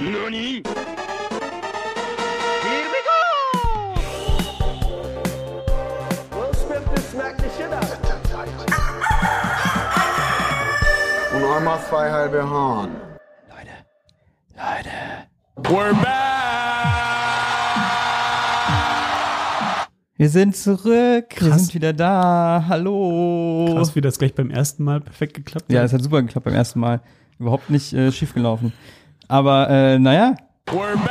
何 Here we go! Will Smith just smacked the shit out of him. Und einmal zwei halbe Hahn. We're back! Wir sind zurück. Wir sind wieder da. Hallo. Krass, wie das gleich beim ersten Mal perfekt geklappt Ja, hat. es hat super geklappt beim ersten Mal. Überhaupt nicht äh, schief gelaufen. Aber äh, naja, We're back!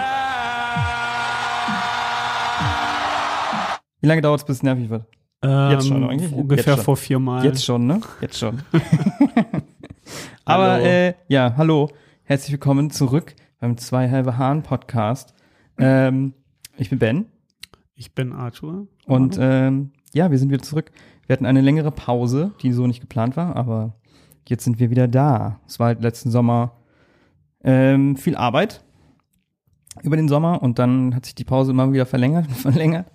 wie lange dauert es, bis es nervig wird? Ähm, jetzt schon eigentlich? Ungefähr schon. vor vier Mal. Jetzt schon, ne? Jetzt schon. Aber Hallo. äh, ja, hallo. Herzlich willkommen zurück beim Zwei halbe Hahn Podcast. Ähm, ich bin Ben Ich bin Arthur. und ähm, ja, wir sind wieder zurück. Wir hatten eine längere Pause, die so nicht geplant war, aber jetzt sind wir wieder da. Es war halt letzten Sommer ähm, viel Arbeit über den Sommer und dann hat sich die Pause immer wieder verlängert und verlängert.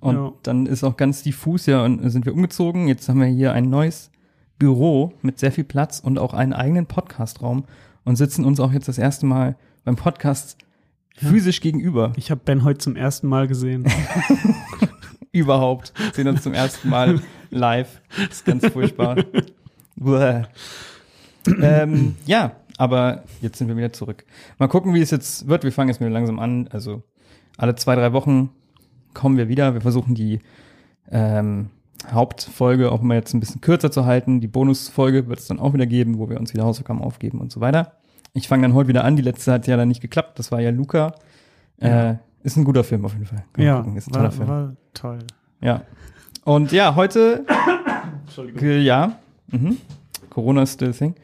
Und Ja. dann ist auch ganz diffus ja und sind wir umgezogen. Jetzt haben wir hier ein neues Büro mit sehr viel Platz und auch einen eigenen Podcastraum und sitzen uns auch jetzt das erste Mal beim Podcast physisch gegenüber. Ich habe Ben heute zum ersten Mal gesehen. Überhaupt. Sehen uns zum ersten Mal live. Das ist ganz furchtbar. Ähm, ja, aber jetzt sind wir wieder zurück. Mal gucken, wie es jetzt wird. Wir fangen jetzt wieder langsam an. Also alle zwei, drei Wochen kommen wir wieder. Wir versuchen die ähm, Hauptfolge auch mal jetzt ein bisschen kürzer zu halten. Die Bonusfolge wird es dann auch wieder geben, wo wir uns wieder Hausaufgaben aufgeben und so weiter. Ich fange dann heute wieder an. Die letzte hat ja dann nicht geklappt. Das war ja Luca. Äh, ist ein guter Film auf jeden Fall. Kann ja, gucken. ist ein toller war, Film. war toll. Ja. Und ja, heute. Entschuldigung. Ja. Mhm. Corona is still a thing.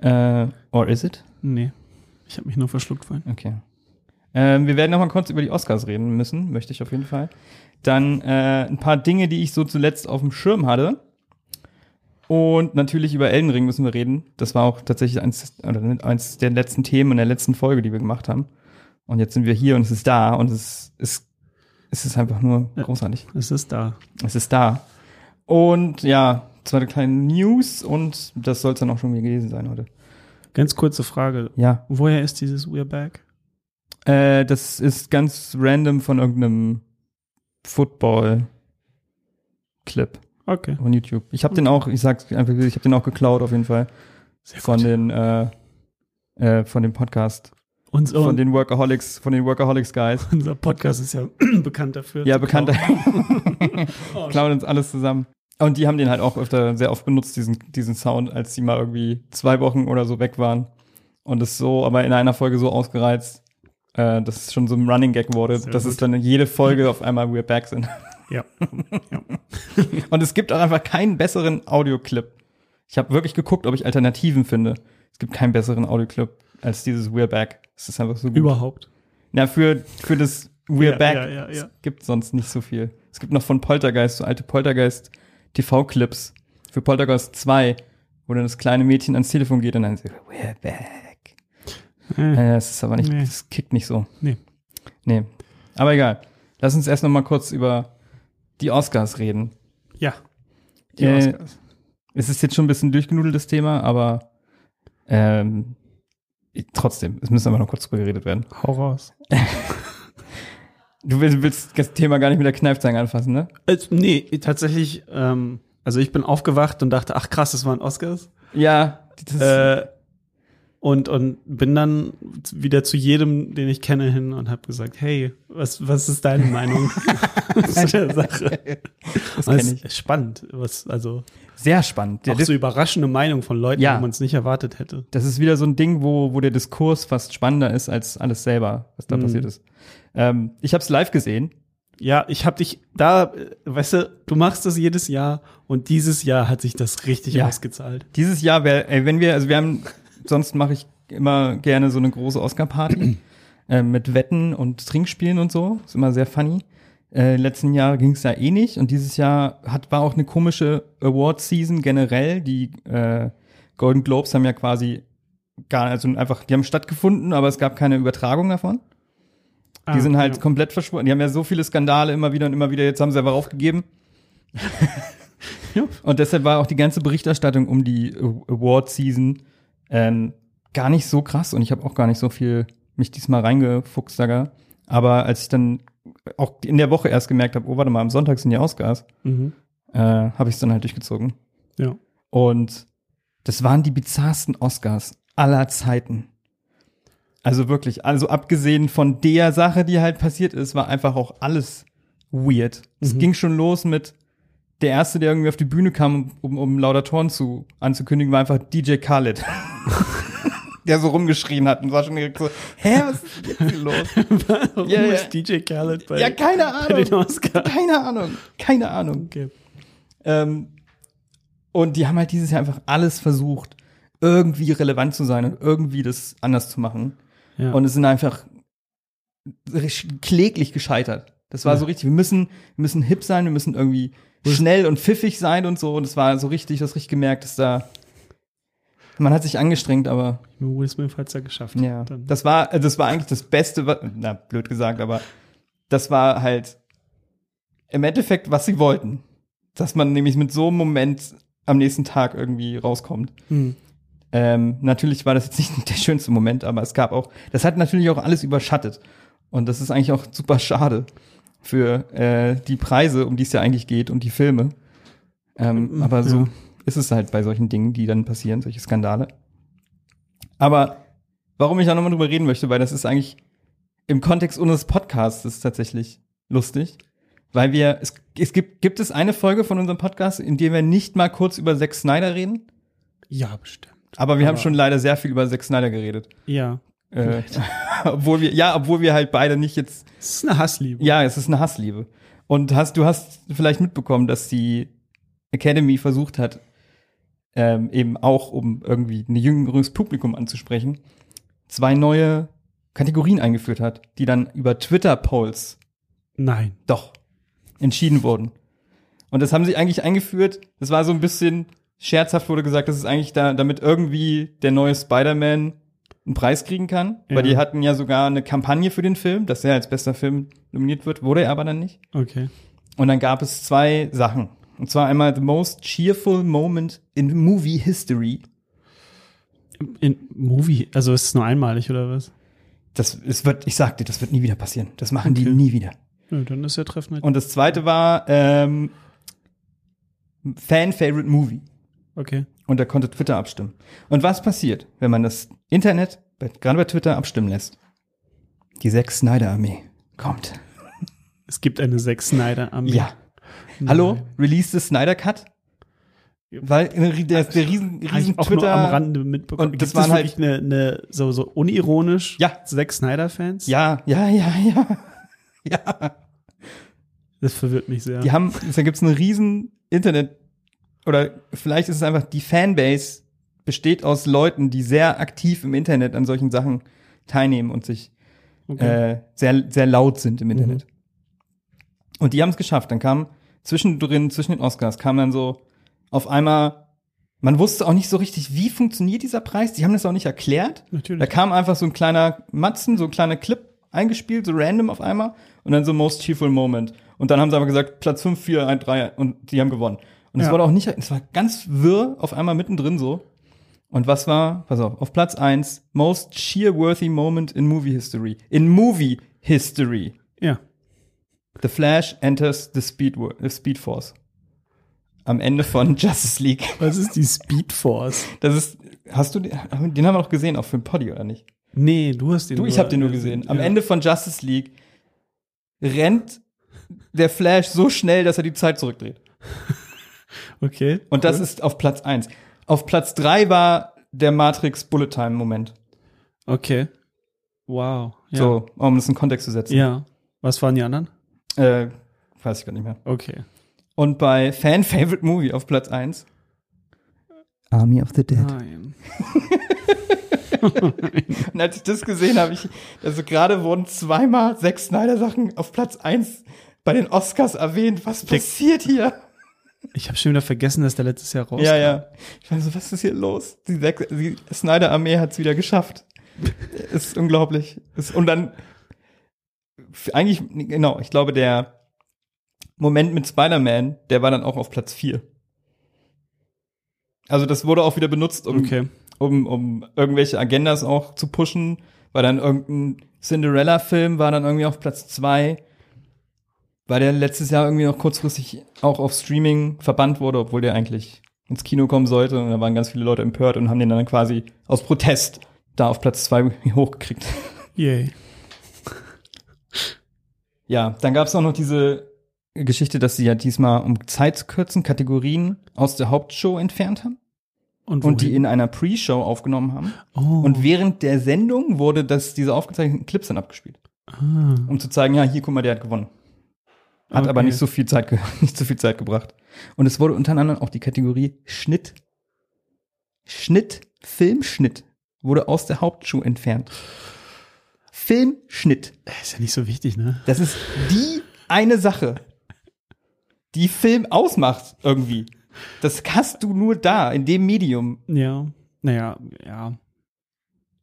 Äh, or is it? Nee, ich habe mich nur verschluckt vorhin. Okay. Ähm, wir werden noch mal kurz über die Oscars reden müssen, möchte ich auf jeden Fall. Dann äh, ein paar Dinge, die ich so zuletzt auf dem Schirm hatte. Und natürlich über Elden Ring müssen wir reden. Das war auch tatsächlich eins, eins der letzten Themen in der letzten Folge, die wir gemacht haben. Und jetzt sind wir hier und es ist da und es ist, es ist einfach nur großartig. Es ist da. Es ist da. Und ja, zweite kleine News und das soll es dann auch schon wieder gewesen sein heute. Ganz kurze Frage. Ja, Woher ist dieses We're Back? äh, das ist ganz random von irgendeinem Football-Clip Okay. von YouTube. Ich habe den auch, ich sag's einfach, ich habe den auch geklaut auf jeden Fall Sehr von den äh, äh, von dem Podcast, Uns, von und den Workaholics, von den Workaholics Guys. unser Podcast ist ja bekannt dafür. Ja, zu bekannter. klauen. Oh, klauen uns alles zusammen. Und die haben den halt auch öfter sehr oft benutzt, diesen, diesen Sound, als die mal irgendwie zwei Wochen oder so weg waren. Und es so, aber in einer Folge so ausgereizt, äh, dass es schon so ein Running Gag wurde, Sehr dass gut. es dann in jede Folge auf einmal We're Back sind. Ja. ja. Und es gibt auch einfach keinen besseren Audioclip. Ich habe wirklich geguckt, ob ich Alternativen finde. Es gibt keinen besseren Audioclip als dieses We're Back. Es ist einfach so gut. Überhaupt. Ja, für, für das We're Ja, Back ja, ja, es ja. gibt sonst nicht so viel. Es gibt noch von Poltergeist, so alte Poltergeist TV-Clips für Poltergeist 2, wo dann das kleine Mädchen ans Telefon geht und dann so, We're Back. Äh, es ist aber nicht, Nee. das kickt nicht so. Nee. Nee. Aber egal. Lass uns erst noch mal kurz über die Oscars reden. ja. Die Äh, Oscars. Es ist jetzt schon ein bisschen durchgenudeltes Thema, aber ähm, trotzdem, es müssen aber noch kurz drüber geredet werden. Hau raus. Du willst, willst das Thema gar nicht mit der Kneifzange anfassen, ne? Äh, nee, tatsächlich, ähm, also ich bin aufgewacht und dachte, ach krass, das waren Oscars. Ja, Äh, und, und bin dann wieder zu jedem, den ich kenne, hin und habe gesagt, hey, was, was ist deine Meinung zu der Sache? das kenne ich. ist spannend, was, also Sehr spannend. Auch so überraschende Meinung von Leuten, Ja. wo man es nicht erwartet hätte. das ist wieder so ein Ding, wo, wo der Diskurs fast spannender ist als alles selber, was da Mhm. passiert ist. Ähm, ich habe es live gesehen. Ja, ich habe dich da, äh, weißt du, du machst das jedes Jahr und dieses Jahr hat sich das richtig Ja. ausgezahlt. Dieses Jahr wäre, ey, wenn wir, also wir haben, sonst mache ich immer gerne so eine große Oscar-Party äh, mit Wetten und Trinkspielen und so. Ist immer sehr funny. Äh, letzten Jahr ging es ja eh nicht und dieses Jahr hat, war auch eine komische Award-Season generell. Die äh, Golden Globes haben ja quasi gar, also einfach, die haben stattgefunden, aber es gab keine Übertragung davon. Die Ah, sind halt ja. komplett verschwunden. Die haben ja so viele Skandale immer wieder und immer wieder. Jetzt haben sie aber aufgegeben. Ja. Und deshalb war auch die ganze Berichterstattung um die Award-Season ähm, gar nicht so krass. Und ich habe auch gar nicht so viel mich diesmal reingefuchst sogar. Aber als ich dann auch in der Woche erst gemerkt habe, oh, warte mal, am Sonntag sind die Oscars, Mhm. äh, habe ich es dann halt durchgezogen. Ja. Und das waren die bizarrsten Oscars aller Zeiten. Also wirklich, also abgesehen von der Sache, die halt passiert ist, war einfach auch alles weird. Es ging schon los mit der erste, der irgendwie auf die Bühne kam, um, um Laudatoren zu anzukündigen, war einfach DJ Khaled. der so rumgeschrien hat und war schon direkt so, hä, was ist jetzt hier los? Warum Ja, ja. ist DJ Khaled bei, ja, keine den Ahnung. Oscars? Keine Ahnung. Keine Ahnung. Okay. Ähm, und die haben halt dieses Jahr einfach alles versucht, irgendwie relevant zu sein und irgendwie das anders zu machen. Ja. Und es sind einfach kläglich gescheitert. Das war Ja. so richtig, wir müssen, wir müssen hip sein, wir müssen irgendwie schnell und pfiffig sein und so. Und es war so richtig, du hast richtig gemerkt, dass da, man hat sich angestrengt, aber Will Smith hat's ja geschafft. ja, Dann. das war, also das war eigentlich das Beste, wa- na, blöd gesagt, aber das war halt im Endeffekt, was sie wollten. Dass man nämlich mit so einem Moment am nächsten Tag irgendwie rauskommt. Hm. Ähm, natürlich war das jetzt nicht der schönste Moment, aber es gab auch, das hat natürlich auch alles überschattet. Und das ist eigentlich auch super schade für äh, die Preise, um die es ja eigentlich geht und die Filme. Ähm, aber so Ja. ist es halt bei solchen Dingen, die dann passieren, solche Skandale. Aber warum ich da nochmal drüber reden möchte, weil das ist eigentlich im Kontext unseres Podcasts tatsächlich lustig. Weil wir, es, es gibt, gibt es eine Folge von unserem Podcast, in der wir nicht mal kurz über Zack Snyder reden? Ja, bestimmt. Aber wir haben Aber- schon leider sehr viel über Zack Snyder geredet. Ja. Äh, obwohl wir, ja, obwohl wir halt beide nicht jetzt, Es ist eine Hassliebe. ja, es ist eine Hassliebe. Und hast, du hast vielleicht mitbekommen, dass die Academy versucht hat, ähm, eben auch, um irgendwie ein jüngeres Publikum anzusprechen, zwei neue Kategorien eingeführt hat, die dann über Twitter-Polls Nein. doch entschieden wurden. Und das haben sie eigentlich eingeführt. Das war so ein bisschen scherzhaft wurde gesagt, das ist eigentlich da, damit irgendwie der neue Spider-Man einen Preis kriegen kann. Ja. Weil die hatten ja sogar eine Kampagne für den Film, dass er als bester Film nominiert wird, wurde er aber dann nicht. Okay. Und dann gab es zwei Sachen. Und zwar einmal The Most Cheerful Moment in Movie History. In Movie, also ist es nur einmalig oder was? Das es wird, ich sagte, das wird nie wieder passieren. Das machen die Okay. nie wieder. Ja, dann ist ja Treffen halt. Und das zweite war ähm, Fan Favorite Movie. Okay. Und da konnte Twitter abstimmen. Und was passiert, wenn man das Internet, gerade bei Twitter, abstimmen lässt? Die Zack Snyder Armee kommt. Es gibt eine Zack Snyder Armee. Ja. Nein. Hallo? Release the Snyder Cut? Weil äh, der, der riesen, riesen auch Twitter. nur am Rande mitbekommen. Und das Gibt es waren wirklich eine, eine so, so unironisch Ja. Zack Snyder-Fans? Ja, ja, ja, ja. Ja. Das verwirrt mich sehr. Die haben, da gibt's eine riesen Internet, oder vielleicht ist es einfach, die Fanbase besteht aus Leuten, die sehr aktiv im Internet an solchen Sachen teilnehmen und sich okay. äh, sehr, sehr laut sind im Internet. Und die haben es geschafft. Dann kam zwischendrin, zwischen den Oscars, kam dann so auf einmal, man wusste auch nicht so richtig, wie funktioniert dieser Preis. Die haben das auch nicht erklärt. Natürlich. Da kam einfach so ein kleiner Matzen, so ein kleiner Clip eingespielt, so random auf einmal. Und dann so Most Cheerful Moment. Und dann haben sie aber gesagt, Platz 5, 4, 1, 3 und die haben gewonnen. Und es Ja. wurde auch nicht, es war ganz wirr auf einmal mittendrin so. Und was war, pass auf, auf Platz 1, Most Cheer-Worthy Moment in Movie History. In Movie History. ja. The Flash enters the Speed, the Speed Force. Am Ende von Justice League. Was ist die Speed Force? Das ist, hast du den, den haben wir doch gesehen, auch für den Poddy, oder nicht? Nee, du hast den Du, ich habe den nur gesehen. Am ja. Ende von Justice League rennt der Flash so schnell, dass er die Zeit zurückdreht. Okay. Und das ist auf Platz 1. Auf Platz 3 war der Matrix Bullet Time Moment. Okay. Wow. Ja. So, um das in Kontext zu setzen. Ja. Was waren die anderen? Äh, weiß ich gar nicht mehr. Okay. Und bei Fan Favorite Movie auf Platz 1 Army of the Dead. Nein. Und als ich das gesehen habe, ich, also gerade wurden zweimal sechs Snyder Sachen auf Platz 1 bei den Oscars erwähnt. Was passiert hier? Ich habe schon wieder vergessen, dass der letztes Jahr rauskam. Ja, ja. Ich meine so, was ist hier los? Die, Zack- die Snyder Armee hat es wieder geschafft. ist unglaublich. Ist, und dann eigentlich genau, ich glaube der Moment mit Spider-Man, der war dann auch auf Platz 4. Also das wurde auch wieder benutzt, um Okay. um, um irgendwelche Agendas auch zu pushen, War dann irgendein Cinderella-Film, war dann irgendwie auf Platz zwei, weil der letztes Jahr irgendwie noch kurzfristig auch auf Streaming verbannt wurde, obwohl der eigentlich ins Kino kommen sollte. Und da waren ganz viele Leute empört und haben den dann quasi aus Protest da auf Platz zwei hochgekriegt. Yay. Ja, dann gab es auch noch diese Geschichte, dass sie ja diesmal, um Zeit zu kürzen, Kategorien aus der Hauptshow entfernt haben Und, und die in einer Pre-Show aufgenommen haben. oh. Und während der Sendung wurde das, diese aufgezeichneten Clips dann abgespielt, ah. um zu zeigen, ja, hier, guck mal, der hat gewonnen. Hat Okay. aber nicht so viel Zeit, nicht so viel Zeit gebracht. Und es wurde unter anderem auch die Kategorie Schnitt, Schnitt, Filmschnitt wurde aus der Hauptshow entfernt. Filmschnitt. Ist ja nicht so wichtig, ne? Das ist die eine Sache, die Film ausmacht irgendwie. Das hast du nur da, in dem Medium. Ja. Naja, ja.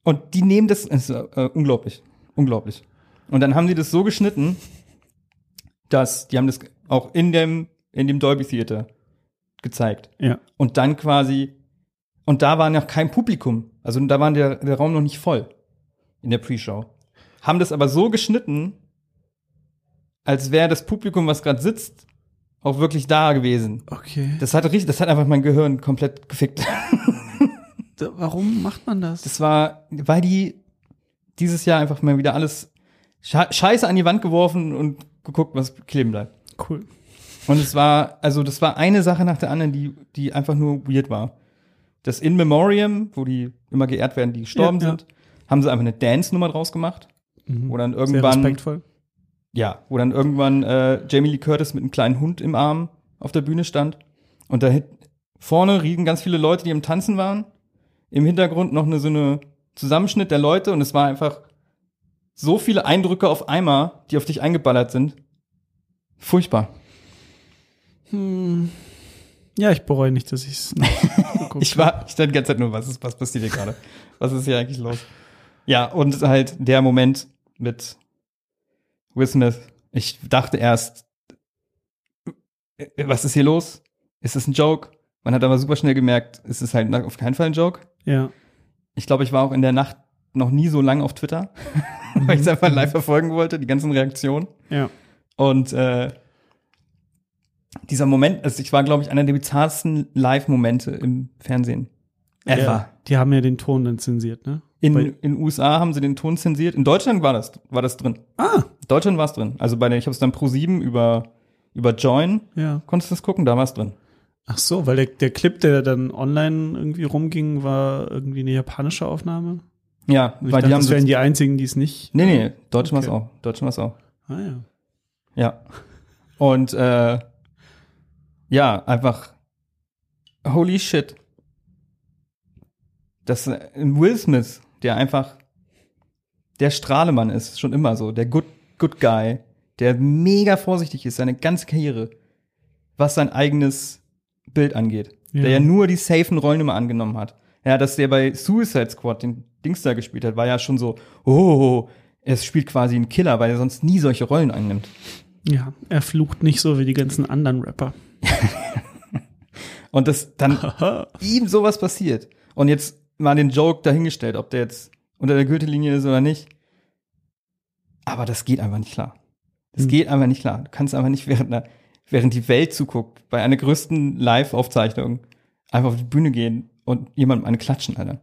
Und die nehmen das, das ist, äh, unglaublich, unglaublich. Und dann haben die das so geschnitten, dass, die haben das auch in dem, in dem Dolby Theater gezeigt. Ja. Und dann quasi, und da war noch kein Publikum. Also da war der, der Raum noch nicht voll in der Pre-Show. Haben das aber so geschnitten, als wäre das Publikum, was gerade sitzt, auch wirklich da gewesen. Okay. Das hat richtig, das hat einfach mein Gehirn komplett gefickt. Warum macht man das? Das war, weil die dieses Jahr einfach mal wieder alles Sche- Scheiße an die Wand geworfen und geguckt, was kleben bleibt. cool. Und es war, also das war eine Sache nach der anderen, die, die einfach nur weird war. Das In Memoriam, wo die immer geehrt werden, die gestorben Ja, ja. sind, haben sie einfach eine Dance-Nummer draus gemacht. Mhm. Wo dann Sehr irgendwann, respektvoll. ja, wo dann irgendwann äh, Jamie Lee Curtis mit einem kleinen Hund im Arm auf der Bühne stand. Und da vorne riegen ganz viele Leute, die im Tanzen waren. Im Hintergrund noch eine, so eine Zusammenschnitt der Leute und es war einfach so viele Eindrücke auf einmal, die auf dich eingeballert sind. Furchtbar. Hm. Ja, ich bereue nicht, dass ich's Ich war, ich dachte die ganze Zeit nur, was ist, was passiert hier gerade? Was ist hier eigentlich los? Ja, und halt der Moment mit Will Smith. Ich dachte erst, äh, was ist hier los? Ist es ein Joke? Man hat aber super schnell gemerkt, es ist halt auf keinen Fall ein Joke. Ja. Ich glaube, ich war auch in der Nacht noch nie so lange auf Twitter, weil ich es einfach live verfolgen wollte, die ganzen Reaktionen. Ja. Und äh, dieser Moment, also ich war, glaube ich, einer der bizarrsten Live-Momente im Fernsehen. Ever. ja. Die haben ja den Ton dann zensiert, ne? In Bei- in den USA haben sie den Ton zensiert. In Deutschland war das, war das drin. Ah, In Deutschland war es drin. Also bei der, ich habe es dann pro 7 über, über Join, ja. konntest du das gucken, da war es drin. Ach so, weil der, der Clip, der dann online irgendwie rumging, war irgendwie eine japanische Aufnahme. Ja, ich weil dachte, die haben das wären die einzigen, die es nicht. Nee, nee, Deutschland Okay. auch. Deutschland war auch. Ah ja. Ja. Und äh, ja, einfach holy shit. Das Will Smith, der einfach der Strahlemann ist, schon immer so, der good good guy, der mega vorsichtig ist, seine ganze Karriere, was sein eigenes Bild angeht. Der Ja. ja nur die safen Rollen immer angenommen hat. Ja, dass der bei Suicide Squad den Dings da gespielt hat, war ja schon so, oh, er spielt quasi einen Killer, weil er sonst nie solche Rollen annimmt. Ja, er flucht nicht so wie die ganzen anderen Rapper. Und das dann ihm sowas passiert. Und jetzt mal den Joke dahingestellt, ob der jetzt unter der Gürtellinie ist oder nicht. Aber das geht einfach nicht klar. Das Hm. geht einfach nicht klar. Du kannst einfach nicht während, einer, während die Welt zuguckt, bei einer größten Live-Aufzeichnung einfach auf die Bühne gehen und jemandem eine klatschen, Alter.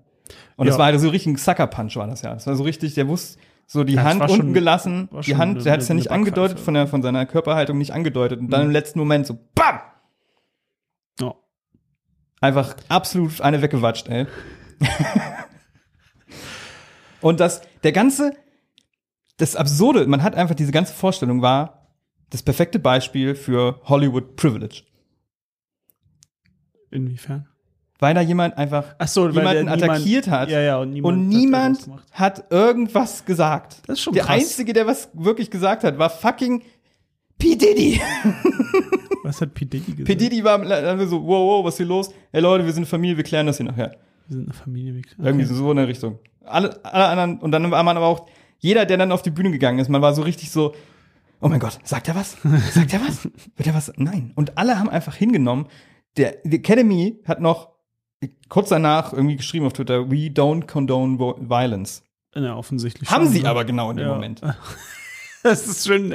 Und das Ja. war halt so richtig ein Sucker-Punch war das ja. Das war so richtig, der wusste so die Ja, Hand war unten schon- gelassen, war die Hand, der hat es ja nicht angedeutet, von, der, von seiner Körperhaltung nicht angedeutet und dann Mhm. im letzten Moment so BAM! Ja. Einfach absolut eine weggewatscht, ey. Und das, der ganze, das Absurde, man hat einfach diese ganze Vorstellung war das perfekte Beispiel für Hollywood Privilege. Inwiefern? Weil da jemand einfach Ach so, jemanden der niemand- attackiert hat Ja, ja, und niemand, und hat niemand hat irgendwas gesagt. Das ist schon der krass. Einzige, der was wirklich gesagt hat, war fucking P. Diddy. Was hat P. Diddy gesagt? P. Diddy war so, wow, wow, was ist hier los? Hey Leute, wir sind Familie, wir klären das hier nachher. Wir sind eine Familie. Okay. Irgendwie so, so in der Richtung. Alle, alle anderen, und dann war man aber auch, jeder, der dann auf die Bühne gegangen ist, man war so richtig so, oh mein Gott, sagt er was? Sagt er was? Wird er was? Nein. Und alle haben einfach hingenommen. Der, die Academy hat noch kurz danach irgendwie geschrieben auf Twitter, we don't condone violence. Ja, offensichtlich Haben schon, sie ne? aber genau in dem Ja. Moment. Das ist schön.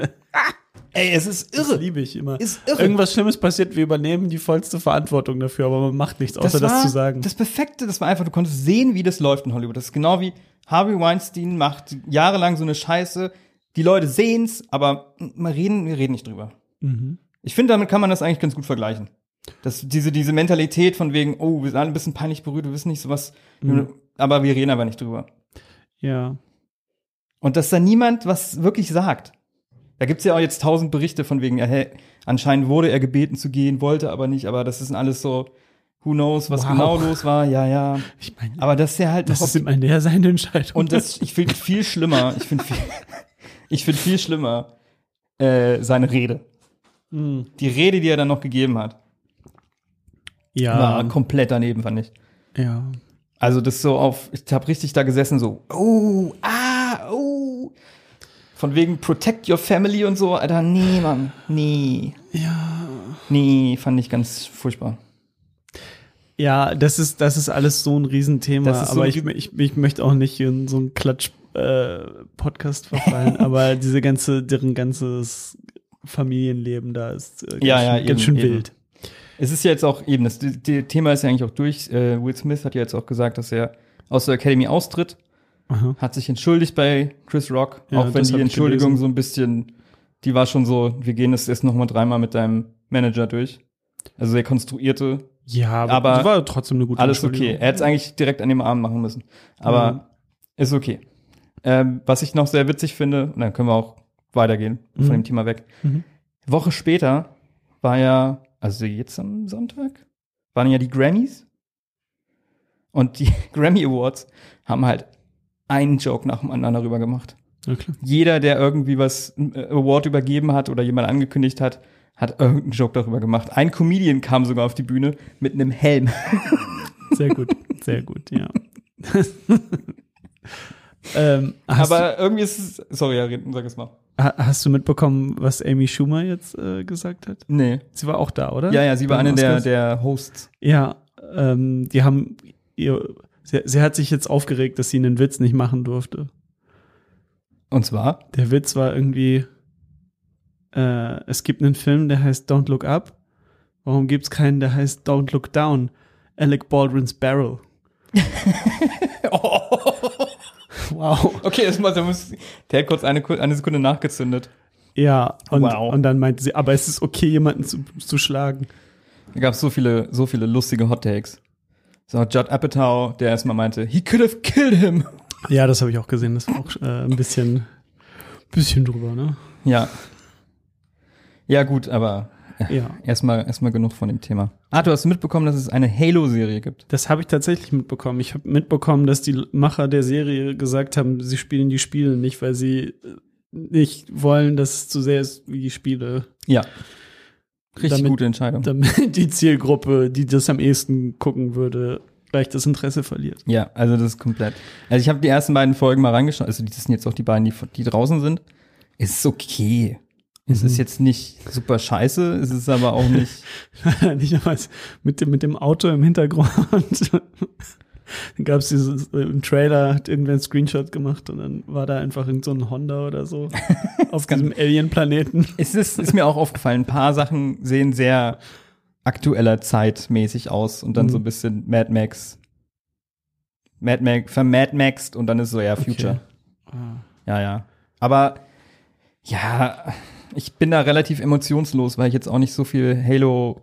Ey, es ist Das irre. liebe ich immer. Ist irre. Irgendwas Schlimmes passiert, wir übernehmen die vollste Verantwortung dafür, aber man macht nichts, außer das, war zu sagen. Das Perfekte, das war einfach, du konntest sehen, wie das läuft in Hollywood. Das ist genau wie Harvey Weinstein macht jahrelang so eine Scheiße. Die Leute sehen's, aber mal reden, wir reden nicht drüber. Mhm. Ich finde, damit kann man das eigentlich ganz gut vergleichen. Das, diese, diese Mentalität von wegen, oh, wir sind alle ein bisschen peinlich berührt, wir wissen nicht sowas, Mhm. aber wir reden aber nicht drüber. Ja. Und dass da niemand was wirklich sagt. Da gibt's ja auch jetzt tausend Berichte von wegen, ja, hey, anscheinend wurde er gebeten zu gehen, wollte aber nicht, aber das ist alles so, who knows, was Wow. genau los war, ja, ja. Ich meine, Aber dass der halt das ist immer der seine Entscheidung. und das, ich finde viel schlimmer, ich finde viel, ich finde viel schlimmer, äh, seine Rede. Mhm. Die Rede, die er dann noch gegeben hat, ja. war komplett daneben, fand ich. ja. Also das so auf, ich habe richtig da gesessen, so, oh, ah, oh. Von wegen Protect Your Family und so, Alter, nee, Mann, nee. Ja. Nee, fand ich ganz furchtbar. Ja, das ist, das ist alles so ein Riesenthema, so aber ein ich, ich, ich möchte auch nicht in so einen Klatsch-Podcast verfallen, aber diese ganze, deren ganzes Familienleben da ist äh, ganz, Ja, ja, schön, ganz eben, schön eben. wild. Es ist ja jetzt auch eben, das Thema ist ja eigentlich auch durch. Äh, Will Smith hat ja jetzt auch gesagt, dass er aus der Academy austritt, Aha. hat sich entschuldigt bei Chris Rock, Ja, auch wenn die Entschuldigung gelesen. so ein bisschen, die war schon so, wir gehen das jetzt noch mal dreimal mit deinem Manager durch. Also der konstruierte, Ja, aber, Aber das war trotzdem eine gute alles okay. Er hätte es eigentlich direkt an dem Abend machen müssen. Aber Mhm. ist okay. Ähm, was ich noch sehr witzig finde, und dann können wir auch weitergehen von Mhm. dem Thema weg. Mhm. Woche später war ja, also jetzt am Sonntag, waren ja die Grammys. Und die Grammy Awards haben halt einen Joke nach dem anderen darüber gemacht. Ja. Jeder, der irgendwie was äh, Award übergeben hat oder jemand angekündigt hat, hat irgendeinen Joke darüber gemacht. Ein Comedian kam sogar auf die Bühne mit einem Helm. Sehr gut, sehr gut, ja. ähm, Aber irgendwie ist es, sorry, ja, sag es mal. du, ha- hast du mitbekommen, was Amy Schumer jetzt äh, gesagt hat? Nee. Sie war auch da, oder? Ja, ja, sie war eine der, der Hosts. Ja, ähm, die haben ihr, sie, sie hat sich jetzt aufgeregt, dass sie einen Witz nicht machen durfte. Und zwar? Der Witz war irgendwie, äh, es gibt einen Film, der heißt Don't Look Up. Warum gibt's keinen, der heißt Don't Look Down? Alec Baldwin's Barrel. Wow. Okay, das mal, der, muss, der hat kurz eine, eine Sekunde nachgezündet. Ja, und, Wow. und dann meinte sie, aber es ist okay, jemanden zu, zu schlagen. Da gab es so viele, so viele lustige Hot Takes. So, Judd Apatow, der erstmal meinte, he could have killed him. Ja, das habe ich auch gesehen. Das war auch äh, ein bisschen, bisschen drüber, ne? Ja. Ja, gut, aber Ja. erstmal erstmal genug von dem Thema. Ah, du hast mitbekommen, dass es eine Halo-Serie gibt. Das habe ich tatsächlich mitbekommen. Ich habe mitbekommen, dass die Macher der Serie gesagt haben, sie spielen die Spiele nicht, weil sie äh, nicht wollen, dass es zu sehr ist wie die Spiele. Ja. Richtig Damit- gute Entscheidung. Damit die Zielgruppe, die das am ehesten gucken würde, gleich das Interesse verliert. Ja, also das ist komplett. Also ich habe die ersten beiden Folgen mal reingeschaut. Also das sind jetzt auch die beiden, die, die draußen sind. Es ist okay. Es Mhm. ist jetzt nicht super scheiße, es ist aber auch nicht. nicht einmal mit dem, mit dem Auto im Hintergrund. dann gab es dieses, äh, im Trailer hat irgendwer einen Screenshot gemacht und dann war da einfach irgend so ein Honda oder so auf diesem Alien-Planeten. es ist, ist mir auch aufgefallen, ein paar Sachen sehen sehr aktueller Zeitmäßig aus und dann Mhm. so ein bisschen Mad Max. Mad Max, vermad Maxed und dann ist so, ja, Future. Ah. Ja, ja. Aber ja, ich bin da relativ emotionslos, weil ich jetzt auch nicht so viel Halo.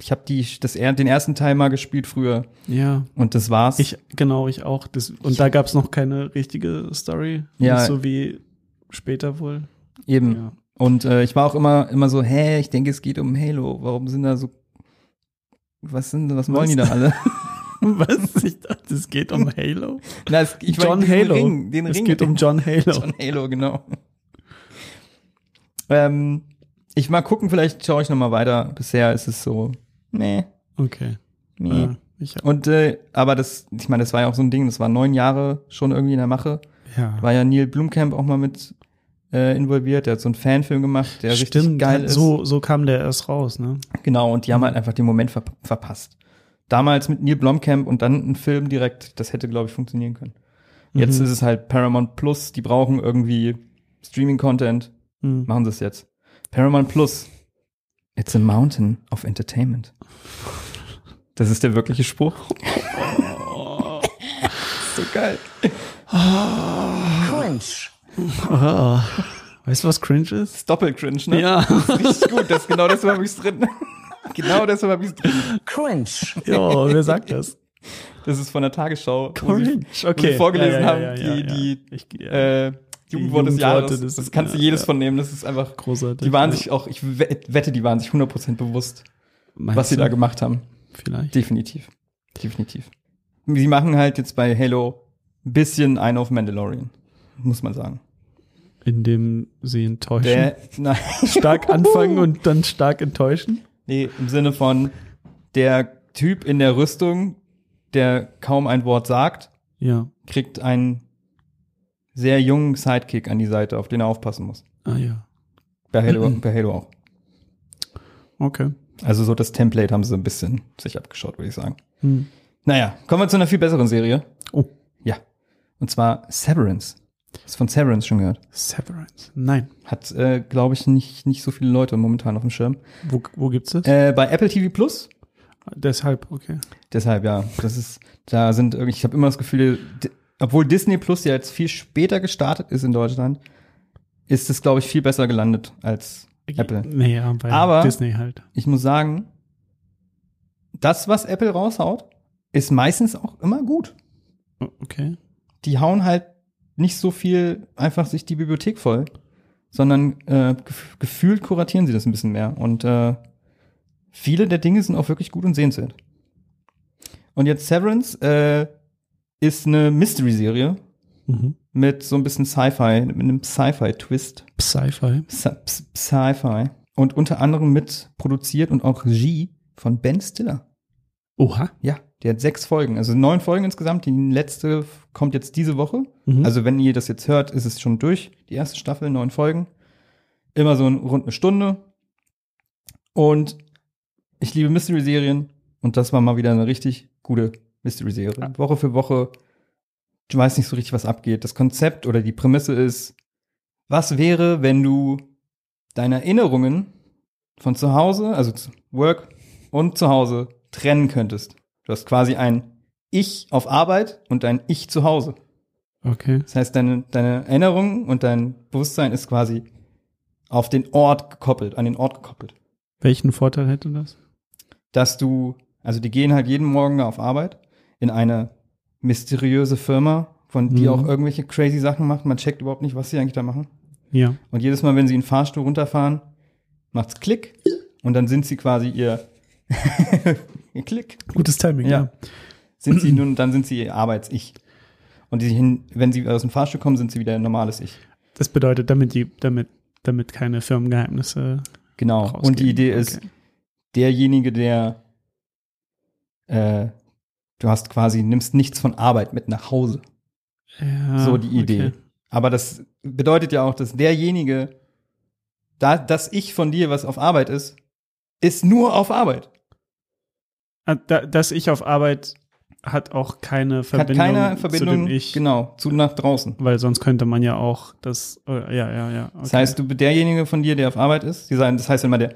Ich habe die das den ersten Teil mal gespielt früher Ja. und das war's. Ich, genau, ich auch. Das, und da gab es noch keine richtige Story. Ja. Nicht so wie später wohl. eben. Ja. Und äh, ich war auch immer immer so, hä, ich denke, es geht um Halo. Warum sind da so was sind was wollen Was? die da alle? Was? Ich dachte, es geht um Halo. Na, es, ich John diesen Halo. Ring, den es Ring geht um John Halo. John Halo, genau. Ähm, ich mal gucken, vielleicht schaue ich noch mal weiter. Bisher ist es so, nee, Okay. nee. Ja, ich, Und äh, aber das, ich meine, das war ja auch so ein Ding, das war neun Jahre schon irgendwie in der Mache. ja. War ja Neil Blumkamp auch mal mit äh, involviert, der hat so einen Fanfilm gemacht, der richtig Stimmt, geil hat- ist. So, so kam der erst raus, ne? Genau, und die haben halt einfach den Moment ver verpasst. Damals mit Neil Blomkamp und dann ein Film direkt, das hätte, glaube ich, funktionieren können. Jetzt Mhm. ist es halt Paramount Plus, die brauchen irgendwie Streaming-Content. Mhm. Machen sie es jetzt. Paramount Plus. It's a mountain of entertainment. Das ist der wirkliche Spruch. so geil. Cringe. Ah. Weißt du, was cringe ist? Das ist doppelt cringe, ne? Ja. Das ist richtig gut. Das, genau deshalb habe ich es drin. genau deshalb habe ich es drin. Cringe. ja, wer sagt das? Das ist von der Tagesschau. wo sie- Cringe. Wo sie vorgelesen Ja, ja, haben, ja, ja, die, ja. die Ich, ja. äh, Jugendwort des Jahres. des- das kannst du ja, jedes ja. von nehmen. Das ist einfach großartig. Die waren ja. sich auch, ich wette, die waren sich 100% bewusst, Meinst was sie du? da gemacht haben. Vielleicht. Definitiv. Definitiv. Sie machen halt jetzt bei Halo ein bisschen ein auf Mandalorian, muss man sagen. Indem sie enttäuschen. Der, nein, stark anfangen und dann stark enttäuschen. nee, im Sinne von der Typ in der Rüstung, der kaum ein Wort sagt, Ja. kriegt einen sehr jungen Sidekick an die Seite, auf den er aufpassen muss. Ah ja. Bei Halo, bei Halo auch. Okay. Also so das Template haben sie ein bisschen sich abgeschaut, würde ich sagen. Hm. Naja, kommen wir zu einer viel besseren Serie. Oh. Ja. Und zwar Severance. Hast du von Severance schon gehört? Severance. Nein. Hat, äh, glaube ich, nicht, nicht so viele Leute momentan auf dem Schirm. Wo, wo gibt's das? Äh, bei Apple TV Plus. Deshalb, okay. Deshalb, ja. Das ist, da sind irgendwie, ich habe immer das Gefühl, obwohl Disney Plus ja jetzt viel später gestartet ist in Deutschland, ist es, glaube ich, viel besser gelandet als Apple. Naja, bei Aber- Disney halt. Ich muss sagen, das, was Apple raushaut, ist meistens auch immer gut. Okay. die hauen halt nicht so viel einfach sich die Bibliothek voll, sondern äh, gef gefühlt kuratieren sie das ein bisschen mehr. Und äh, viele der Dinge sind auch wirklich gut und sehenswert. Und jetzt Severance äh, ist eine Mystery-Serie Mhm. mit so ein bisschen Sci-Fi, mit einem Sci-Fi-Twist. Sci-Fi. Sci-Fi. Und unter anderem mit produziert und auch Regie von Ben Stiller. Oha. Ja, der hat sechs Folgen, also neun Folgen insgesamt. Die letzte kommt jetzt diese Woche. Mhm. Also wenn ihr das jetzt hört, ist es schon durch. Die erste Staffel, neun Folgen. Immer so ein- rund eine Stunde. Und ich liebe Mystery-Serien. Und das war mal wieder eine richtig gute Mystery-Serie. Woche für Woche. Du weißt nicht so richtig, was abgeht. Das Konzept oder die Prämisse ist, was wäre, wenn du deine Erinnerungen von zu Hause, also zu Work und zu Hause trennen könntest? Du hast quasi ein Ich auf Arbeit und ein Ich zu Hause. Okay. Das heißt, deine, deine Erinnerung und dein Bewusstsein ist quasi auf den Ort gekoppelt, an den Ort gekoppelt. Welchen Vorteil hätte das? Dass du, also die gehen halt jeden Morgen auf Arbeit in eine mysteriöse Firma, von die Mhm. auch irgendwelche crazy Sachen macht. Man checkt überhaupt nicht, was sie eigentlich da machen. Ja. Und jedes Mal, wenn sie in den Fahrstuhl runterfahren, macht's Klick und dann sind sie quasi ihr, Klick. Gutes Timing, Ja. ja. Sind sie nun, dann sind sie ihr Arbeits-Ich. Und die wenn sie aus dem Fahrstuhl kommen, sind sie wieder ein normales Ich. Das bedeutet, damit die, damit, damit keine Firmengeheimnisse Genau. rausgehen. Und die Idee ist, Okay. derjenige, der äh, du hast quasi, nimmst nichts von Arbeit mit nach Hause. Ja, so die Idee. okay. Aber das bedeutet ja auch, dass derjenige, da, das Ich von dir, was auf Arbeit ist, ist nur auf Arbeit. Ah, da- Dass ich auf Arbeit hat auch keine Hat Verbindung, keine zu Verbindung, dem Ich. genau, zu nach draußen. Weil sonst könnte man ja auch das, oh, ja, ja, ja. Okay. Das heißt, du derjenige von dir, der auf Arbeit ist, die sagen, das heißt immer der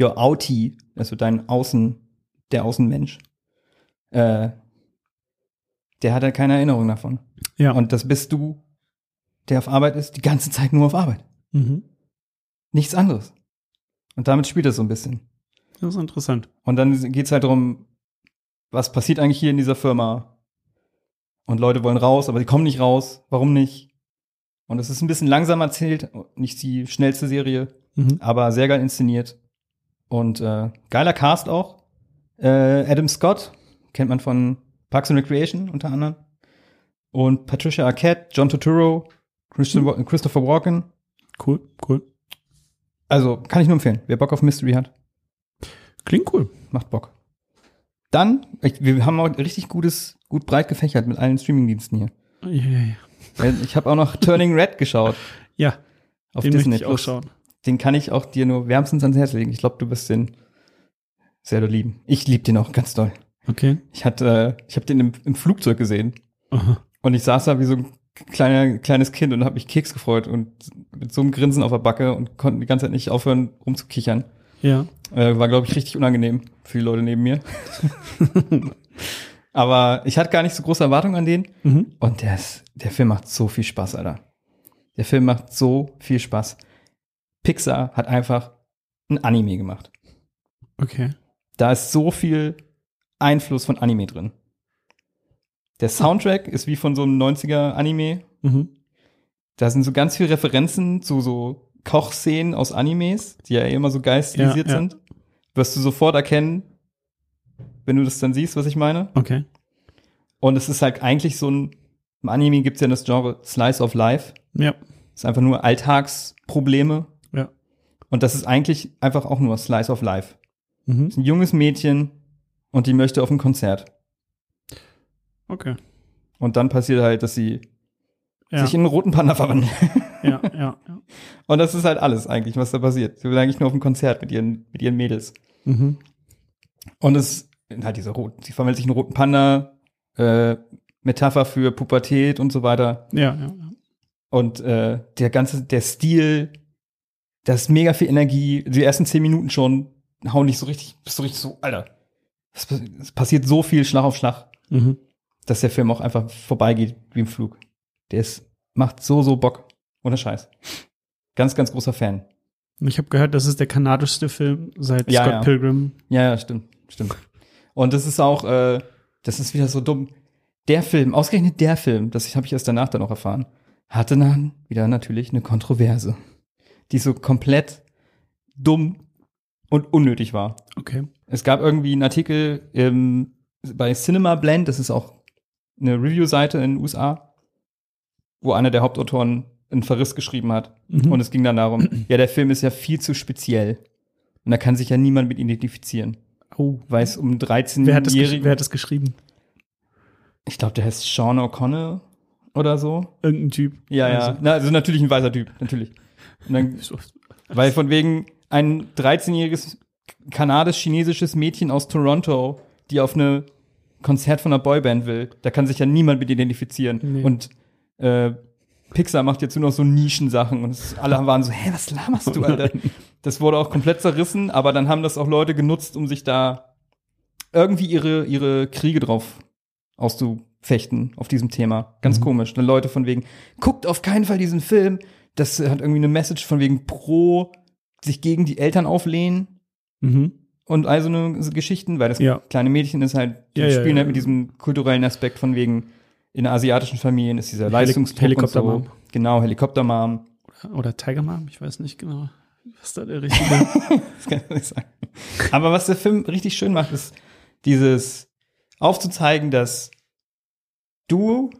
your Outie, also dein Außen, der Außenmensch, äh, der hat halt keine Erinnerung davon. ja. Und das bist du, der auf Arbeit ist, die ganze Zeit nur auf Arbeit. mhm. Nichts anderes. Und damit spielt es so ein bisschen. Das ist interessant. Und dann geht's halt darum, was passiert eigentlich hier in dieser Firma? Und Leute wollen raus, aber die kommen nicht raus. Warum nicht? Und es ist ein bisschen langsam erzählt, nicht die schnellste Serie, Mhm. aber sehr geil inszeniert. Und äh, geiler Cast auch. Äh, Adam Scott, kennt man von Parks and Recreation unter anderem. Und Patricia Arquette, John Turturro, Christian, Christopher Walken. Cool, cool. Also kann ich nur empfehlen. Wer Bock auf Mystery hat, Klingt cool. macht Bock. Dann, ich, wir haben auch richtig gutes, gut breit gefächert mit allen Streamingdiensten hier. Ja, ja, ja. Ich habe auch noch Turning Red geschaut Ja, auf den Disney ich auch schauen. Den kann ich auch dir nur wärmstens ans Herz legen. Ich glaube, du wirst den sehr lieben. Ich liebe den auch ganz doll. Okay. Ich hatte, äh, ich habe den im, im Flugzeug gesehen Aha. Und ich saß da wie so ein kleiner, kleines Kind und habe mich Keks gefreut und mit so einem Grinsen auf der Backe und konnte die ganze Zeit nicht aufhören, rumzukichern. Ja. Äh, war, glaube ich, richtig unangenehm für die Leute neben mir. Aber ich hatte gar nicht so große Erwartungen an den. Mhm. Und der, ist, der Film macht so viel Spaß, Alter. Der Film macht so viel Spaß. Pixar hat einfach ein Anime gemacht. Okay. Da ist so viel Einfluss von Anime drin. Der Soundtrack ist wie von so einem 90er Anime. Mhm. Da sind so ganz viele Referenzen zu so Kochszenen aus Animes, die ja immer so geil stilisiert Ja, ja. sind. Wirst du sofort erkennen, wenn du das dann siehst, was ich meine. Okay. Und es ist halt eigentlich so ein, im Anime gibt es ja das Genre Slice of Life. Ja. Es ist einfach nur Alltagsprobleme. Ja. Und das ist eigentlich einfach auch nur Slice of Life. Mhm. Ist ein junges Mädchen und die möchte auf ein Konzert. Okay. Und dann passiert halt, dass sie Ja. sich in einen roten Panda verwandelt. ja, ja, ja. Und das ist halt alles eigentlich, was da passiert. Sie will eigentlich nur auf ein Konzert mit ihren, mit ihren Mädels. Mhm. Und es halt diese roten, sie verwandelt sich in einen roten Panda, äh, Metapher für Pubertät und so weiter. Ja, ja, ja. Und äh, der ganze, der Stil, das ist mega viel Energie. Die ersten zehn Minuten schon hauen dich so richtig, bist so richtig so, Alter. Es, es passiert so viel Schlag auf Schlag, Mhm. dass der Film auch einfach vorbeigeht wie im Flug. Der ist, macht so, so Bock. Ohne Scheiß. Ganz, ganz großer Fan. Ich habe gehört, das ist der kanadischste Film seit Ja, Scott ja. Pilgrim. Ja, ja, stimmt, stimmt. Und das ist auch, äh, das ist wieder so dumm. Der Film, ausgerechnet der Film, das habe ich erst danach dann auch erfahren, hatte dann wieder natürlich eine Kontroverse, die so komplett dumm und unnötig war. Okay. Es gab irgendwie einen Artikel ähm, bei Cinema Blend, das ist auch eine Review-Seite in den USA, wo einer der Hauptautoren einen Verriss geschrieben hat. Mhm. Und es ging dann darum, ja, der Film ist ja viel zu speziell. Und da kann sich ja niemand mit identifizieren. Oh. Weil es um Wer hat, das gesch- 13-Jährigen. wer hat das geschrieben? Ich glaube, der heißt Sean O'Connell oder so. Irgendein Typ. Ja, ja. Also, Na, also natürlich ein weißer Typ, natürlich. Dann, weil von wegen ein 13-jähriges kanadisch-chinesisches Mädchen aus Toronto, die auf eine Konzert von einer Boyband will, da kann sich ja niemand mit identifizieren. Nee. Und äh, Pixar macht jetzt nur noch so Nischensachen und es, alle waren so, hä, was laberst du, Alter? Das wurde auch komplett zerrissen, aber dann haben das auch Leute genutzt, um sich da irgendwie ihre, ihre Kriege drauf auszufechten auf diesem Thema. Ganz Mhm. komisch. Dann Leute von wegen, guckt auf keinen Fall diesen Film. Das hat irgendwie eine Message von wegen pro sich gegen die Eltern auflehnen Mhm. und all so eine so Geschichten, weil das Ja. kleine Mädchen ist halt, die Ja, spielen ja. halt mit diesem kulturellen Aspekt von wegen, in asiatischen Familien ist dieser Leistungsdruck Helikoptermom. und so. Genau, Helikoptermom. Oder Tiger Mom, ich weiß nicht genau, was da der richtige. Das kann ich nicht sagen. Aber was der Film richtig schön macht, ist dieses aufzuzeigen, dass du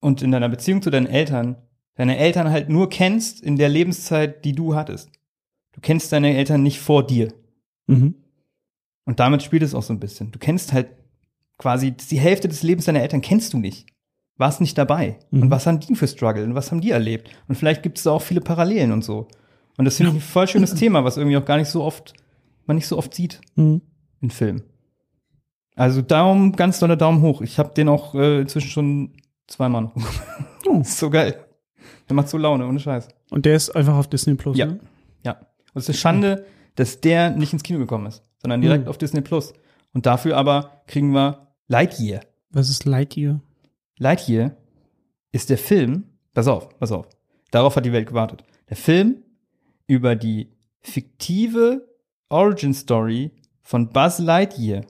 und in deiner Beziehung zu deinen Eltern deine Eltern halt nur kennst in der Lebenszeit, die du hattest. Du kennst deine Eltern nicht vor dir. Mhm. Und damit spielt es auch so ein bisschen. Du kennst halt quasi die Hälfte des Lebens deiner Eltern kennst du nicht. Warst nicht dabei. Mhm. Und was haben die für Struggle? Und was haben die erlebt? Und vielleicht gibt es da auch viele Parallelen und so. Und das finde ich ein voll schönes Thema, was irgendwie auch gar nicht so oft, man nicht so oft sieht Mhm. in Filmen. Also Daumen, ganz doller Daumen hoch. Ich habe den auch äh, inzwischen schon zweimal noch. Oh. ist so geil. Der macht so Laune, ohne Scheiß. Und der ist einfach auf Disney Plus, Ja. ne? Ja. Und es ist eine Schande, dass der nicht ins Kino gekommen ist, sondern direkt Mhm. auf Disney Plus. Und dafür aber kriegen wir Lightyear. Was ist Lightyear? Lightyear ist der Film, pass auf, pass auf, darauf hat die Welt gewartet. Der Film über die fiktive Origin Story von Buzz Lightyear.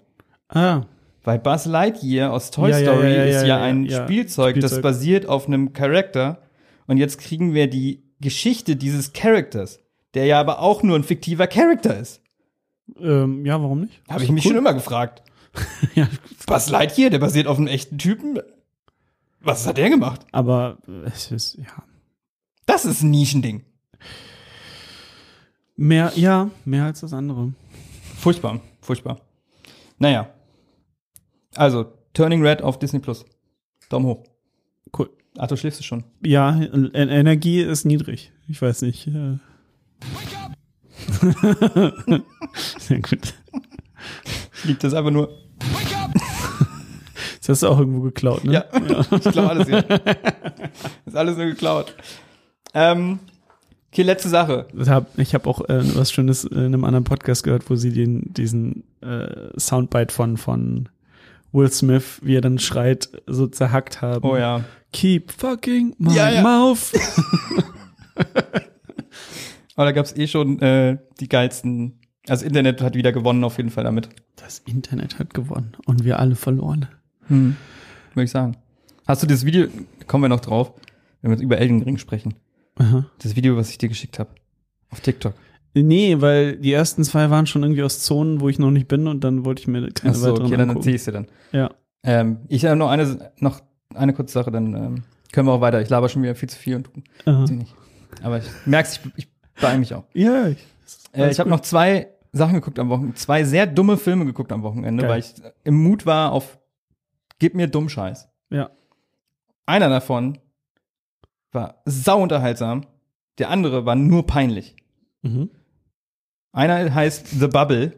Ah, Weil Buzz Lightyear aus Toy Ja, Story ja, ja, ist ja, ein ja. Spielzeug, das Spielzeug. basiert auf einem Charakter. Und jetzt kriegen wir die Geschichte dieses Charakters, der ja aber auch nur ein fiktiver Charakter ist. ähm, ja, warum nicht? Habe ich mich schon immer gefragt. Ja, Buzz Lightyear, der basiert auf einem echten Typen. Was hat der gemacht? aber es ist, ja. Das ist ein Nischending. Mehr, ja, mehr als das andere. Furchtbar, furchtbar. Naja. Also, Turning Red auf Disney Plus. Daumen hoch. Cool. Arthur, schläfst du schon? Ja, en Energie ist niedrig. Ich weiß nicht. Äh. Sehr gut. Liegt das einfach nur. Das hast du auch irgendwo geklaut, ne? Ja, ich glaube alles hier. ist alles nur geklaut. Ähm, okay, letzte Sache. Ich habe ich hab auch äh, was Schönes in einem anderen Podcast gehört, wo sie den, diesen äh, Soundbite von, von Will Smith, wie er dann schreit, so zerhackt haben. Oh ja. Keep fucking my Ja, ja. mouth. Aber da gab's eh schon äh, die geilsten. Also Internet hat wieder gewonnen auf jeden Fall damit. Das Internet hat gewonnen und wir alle verloren. Würde ich sagen. Hast du das Video, kommen wir noch drauf, wenn wir über Elden Ring sprechen. Aha. Das Video, was ich dir geschickt habe. Auf TikTok. Nee, weil die ersten zwei waren schon irgendwie aus Zonen, wo ich noch nicht bin und dann wollte ich mir keine Achso, weiteren okay, dann erzähl ich's dir dann. Ja. Ähm, ich habe noch eine, noch eine kurze Sache, dann ähm, können wir auch weiter. Ich laber schon wieder viel zu viel und du nicht. Aber ich merk's, ich, ich beeil mich auch. Ja, ich, Äh, ich habe noch zwei Sachen geguckt am Wochenende, zwei sehr dumme Filme geguckt am Wochenende, Geil. weil ich im Mut war auf Gib mir dumm Scheiß. Ja. Einer davon war sau unterhaltsam, der andere war nur peinlich. Mhm. Einer heißt The Bubble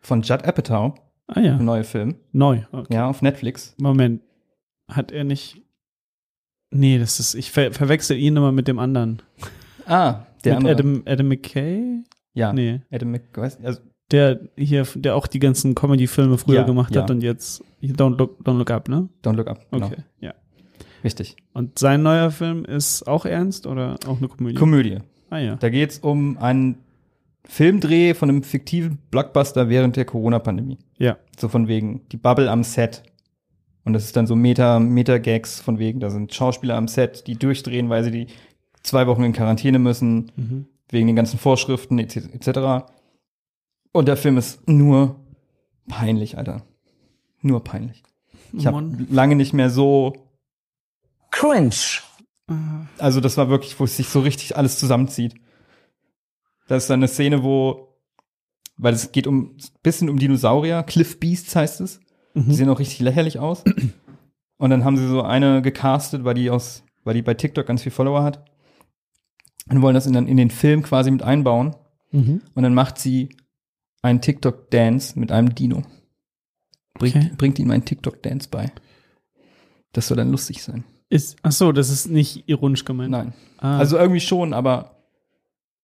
von Judd Apatow, Ah ja, der neue Film, neu. Okay. ja, auf Netflix. Moment. Hat er nicht. Nee, das ist. Ich ver verwechsel ihn immer mit dem anderen. Ah, der mit andere. Adam, Adam McKay? ja, Nee. Adam Mc, weiß, also, Der hier, der auch die ganzen Comedy-Filme früher Ja, gemacht hat ja. und jetzt Don't Look, Don't Look Up, ne? Don't Look Up, genau. Okay, ja. Richtig. Und sein neuer Film ist auch ernst oder auch eine Komödie? Komödie. ah ja. Da geht's um einen Filmdreh von einem fiktiven Blockbuster während der Corona-Pandemie. Ja. So von wegen, die Bubble am Set. Und das ist dann so Meta, Meta-Gags von wegen, da sind Schauspieler am Set, die durchdrehen, weil sie die zwei Wochen in Quarantäne müssen, Mhm. wegen den ganzen Vorschriften etc. etc. Und der Film ist nur peinlich, Alter. Nur peinlich. Ich habe lange nicht mehr so, Cringe. also das war wirklich, wo es sich so richtig alles zusammenzieht. Das ist dann eine Szene, wo, weil es geht um bisschen um Dinosaurier, Cliff Beasts heißt es. Mhm. Die sehen auch richtig lächerlich aus. Und dann haben sie so eine gecastet, weil die aus, weil die bei TikTok ganz viel Follower hat. Und wollen das in, den- in den Film quasi mit einbauen. Mhm. Und dann macht sie einen TikTok-Dance mit einem Dino. Bringt, Okay. bringt ihm einen TikTok-Dance bei. Das soll dann lustig sein. Ist, ach so, das ist nicht ironisch gemeint. Nein. Ah, Also irgendwie schon, aber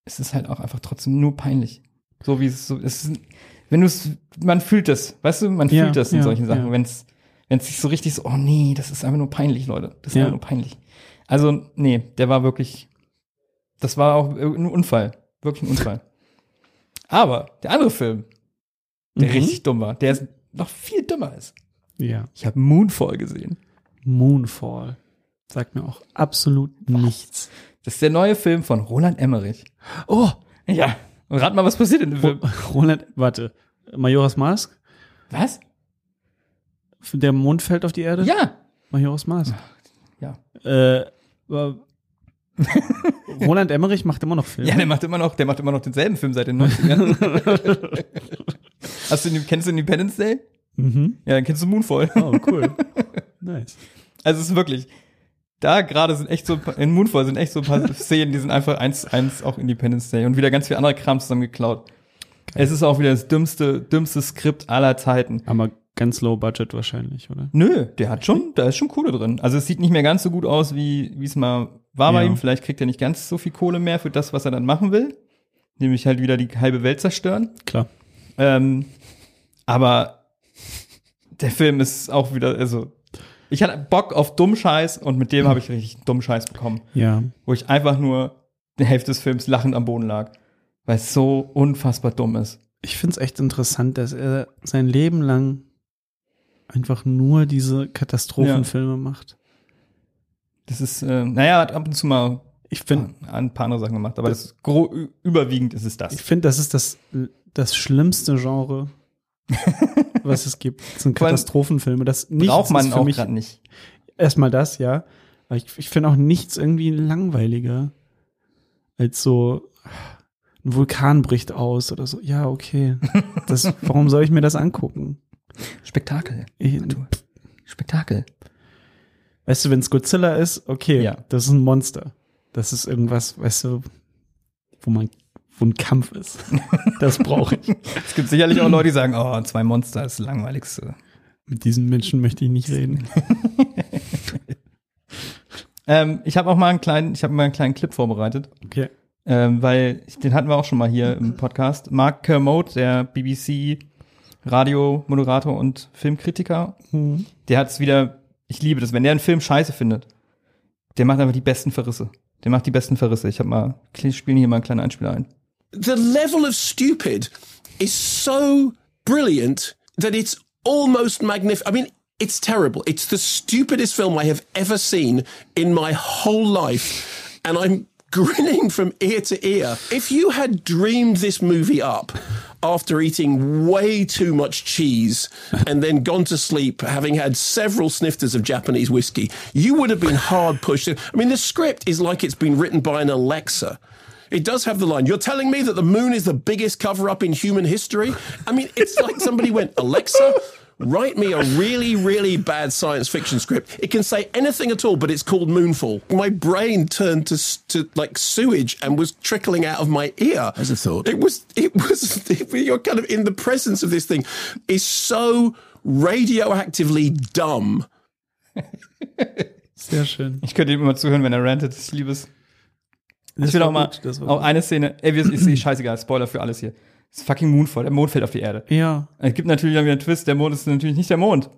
es ist halt auch einfach trotzdem nur peinlich. So wie es so es ist. Wenn du es, man fühlt das, weißt du, man Ja, fühlt das in ja, solchen Sachen. ja. Wenn es, wenn es sich so richtig so, oh nee, das ist einfach nur peinlich, Leute. Das ist einfach nur peinlich. Also, nee, der war wirklich, das war auch ein Unfall. Wirklich ein Unfall. aber der andere Film, der Mhm. richtig dumm war, der ist noch viel dümmer ist. Ja. Ich habe Moonfall gesehen. Moonfall. Sagt mir auch absolut nichts. Das ist der neue Film von Roland Emmerich. Oh, Ja. Und rat mal, was passiert in dem Film. Roland, warte. Majora's Mask? Was? Der Mond fällt auf die Erde? Ja. Majora's Mask. Ja. Äh, Roland Emmerich macht immer noch Filme. Ja, der macht immer noch, der macht immer noch denselben Film seit den 90ern. Hast du, kennst du Independence Day? mhm. Ja, dann kennst du Moonfall. Oh, cool. nice. Also es ist wirklich, da gerade sind echt so, in Moonfall sind echt so ein paar Szenen, die sind einfach eins, eins auch Independence Day und wieder ganz viel anderer Kram zusammen geklaut. Es ist auch wieder das dümmste, dümmste Skript aller Zeiten. Aber ganz low budget wahrscheinlich, oder? Nö, der hat schon, da ist schon Kohle drin. Also es sieht nicht mehr ganz so gut aus, wie wie es mal war bei Ja. ihm. Vielleicht kriegt er nicht ganz so viel Kohle mehr für das, was er dann machen will. Nämlich halt wieder die halbe Welt zerstören. Klar. Ähm, aber der Film ist auch wieder, also ich hatte Bock auf Dummscheiß und mit dem habe ich richtig Dummscheiß bekommen, Ja. wo ich einfach nur die Hälfte des Films lachend am Boden lag, weil es so unfassbar dumm ist. Ich finde es echt interessant, dass er sein Leben lang einfach nur diese Katastrophenfilme macht. Das ist, äh, naja, hat ab und zu mal Ich finde, ein paar andere Sachen gemacht, aber das ü- überwiegend ist es das. ich finde, das ist das, das schlimmste Genre, was es gibt. Das sind Katastrophenfilme. Das Braucht man auch gerade nicht. erstmal das, ja. Aber ich, ich finde auch nichts irgendwie langweiliger als so ein Vulkan bricht aus oder so. Ja, okay. Das, warum soll ich mir das angucken? Spektakel. Ich, Spektakel. Weißt du, wenn es Godzilla ist, okay, Ja. das ist ein Monster. Das ist irgendwas, weißt du, wo man, wo ein Kampf ist. Das brauche ich. Es gibt sicherlich auch Leute, die sagen, oh, zwei Monster ist das langweiligste. Mit diesen Menschen möchte ich nicht reden. Ähm, ich habe auch mal einen kleinen, ich habe mal einen kleinen Clip vorbereitet, Okay. ähm, weil ich, den hatten wir auch schon mal hier im Podcast. Mark Kermode, der BBC Radiomoderator und Filmkritiker, der hat es wieder. Ich liebe das, wenn der einen Film scheiße findet, der macht einfach die besten Verrisse. Der macht die besten Verrisse. Ich habe mal, ich spiele hier mal einen kleinen Einspieler ein. the level of stupid is so brilliant that it's almost magnificent. I mean, it's terrible. It's the stupidest film I have ever seen in my whole life. And I'm grinning from ear to ear. If you had dreamed this movie up after eating way too much cheese and then gone to sleep having had several snifters of Japanese whiskey, you would have been hard pushed. I mean, the script is like it's been written by an Alexa. It does have the line, You're telling me that the moon is the biggest cover up in human history? I mean, it's like somebody went, Alexa, write me a really, really bad science fiction script. It can say anything at all, but it's called Moonfall. My brain turned to, to like sewage and was trickling out of my ear. As a thought. It was, it was, you're kind of in the presence of this thing is so radioactively dumb. Sehr schön. Ich könnte ihm immer zuhören, wenn er rantet. Ich liebe es. Das Ich will auch mal gut, das auch eine Szene. Ey, wir- ist eh scheißegal. Spoiler für alles hier. Ist fucking Moonfall. Der Mond fällt auf die Erde. Ja. Es gibt natürlich dann wieder einen Twist. Der Mond ist natürlich nicht der Mond.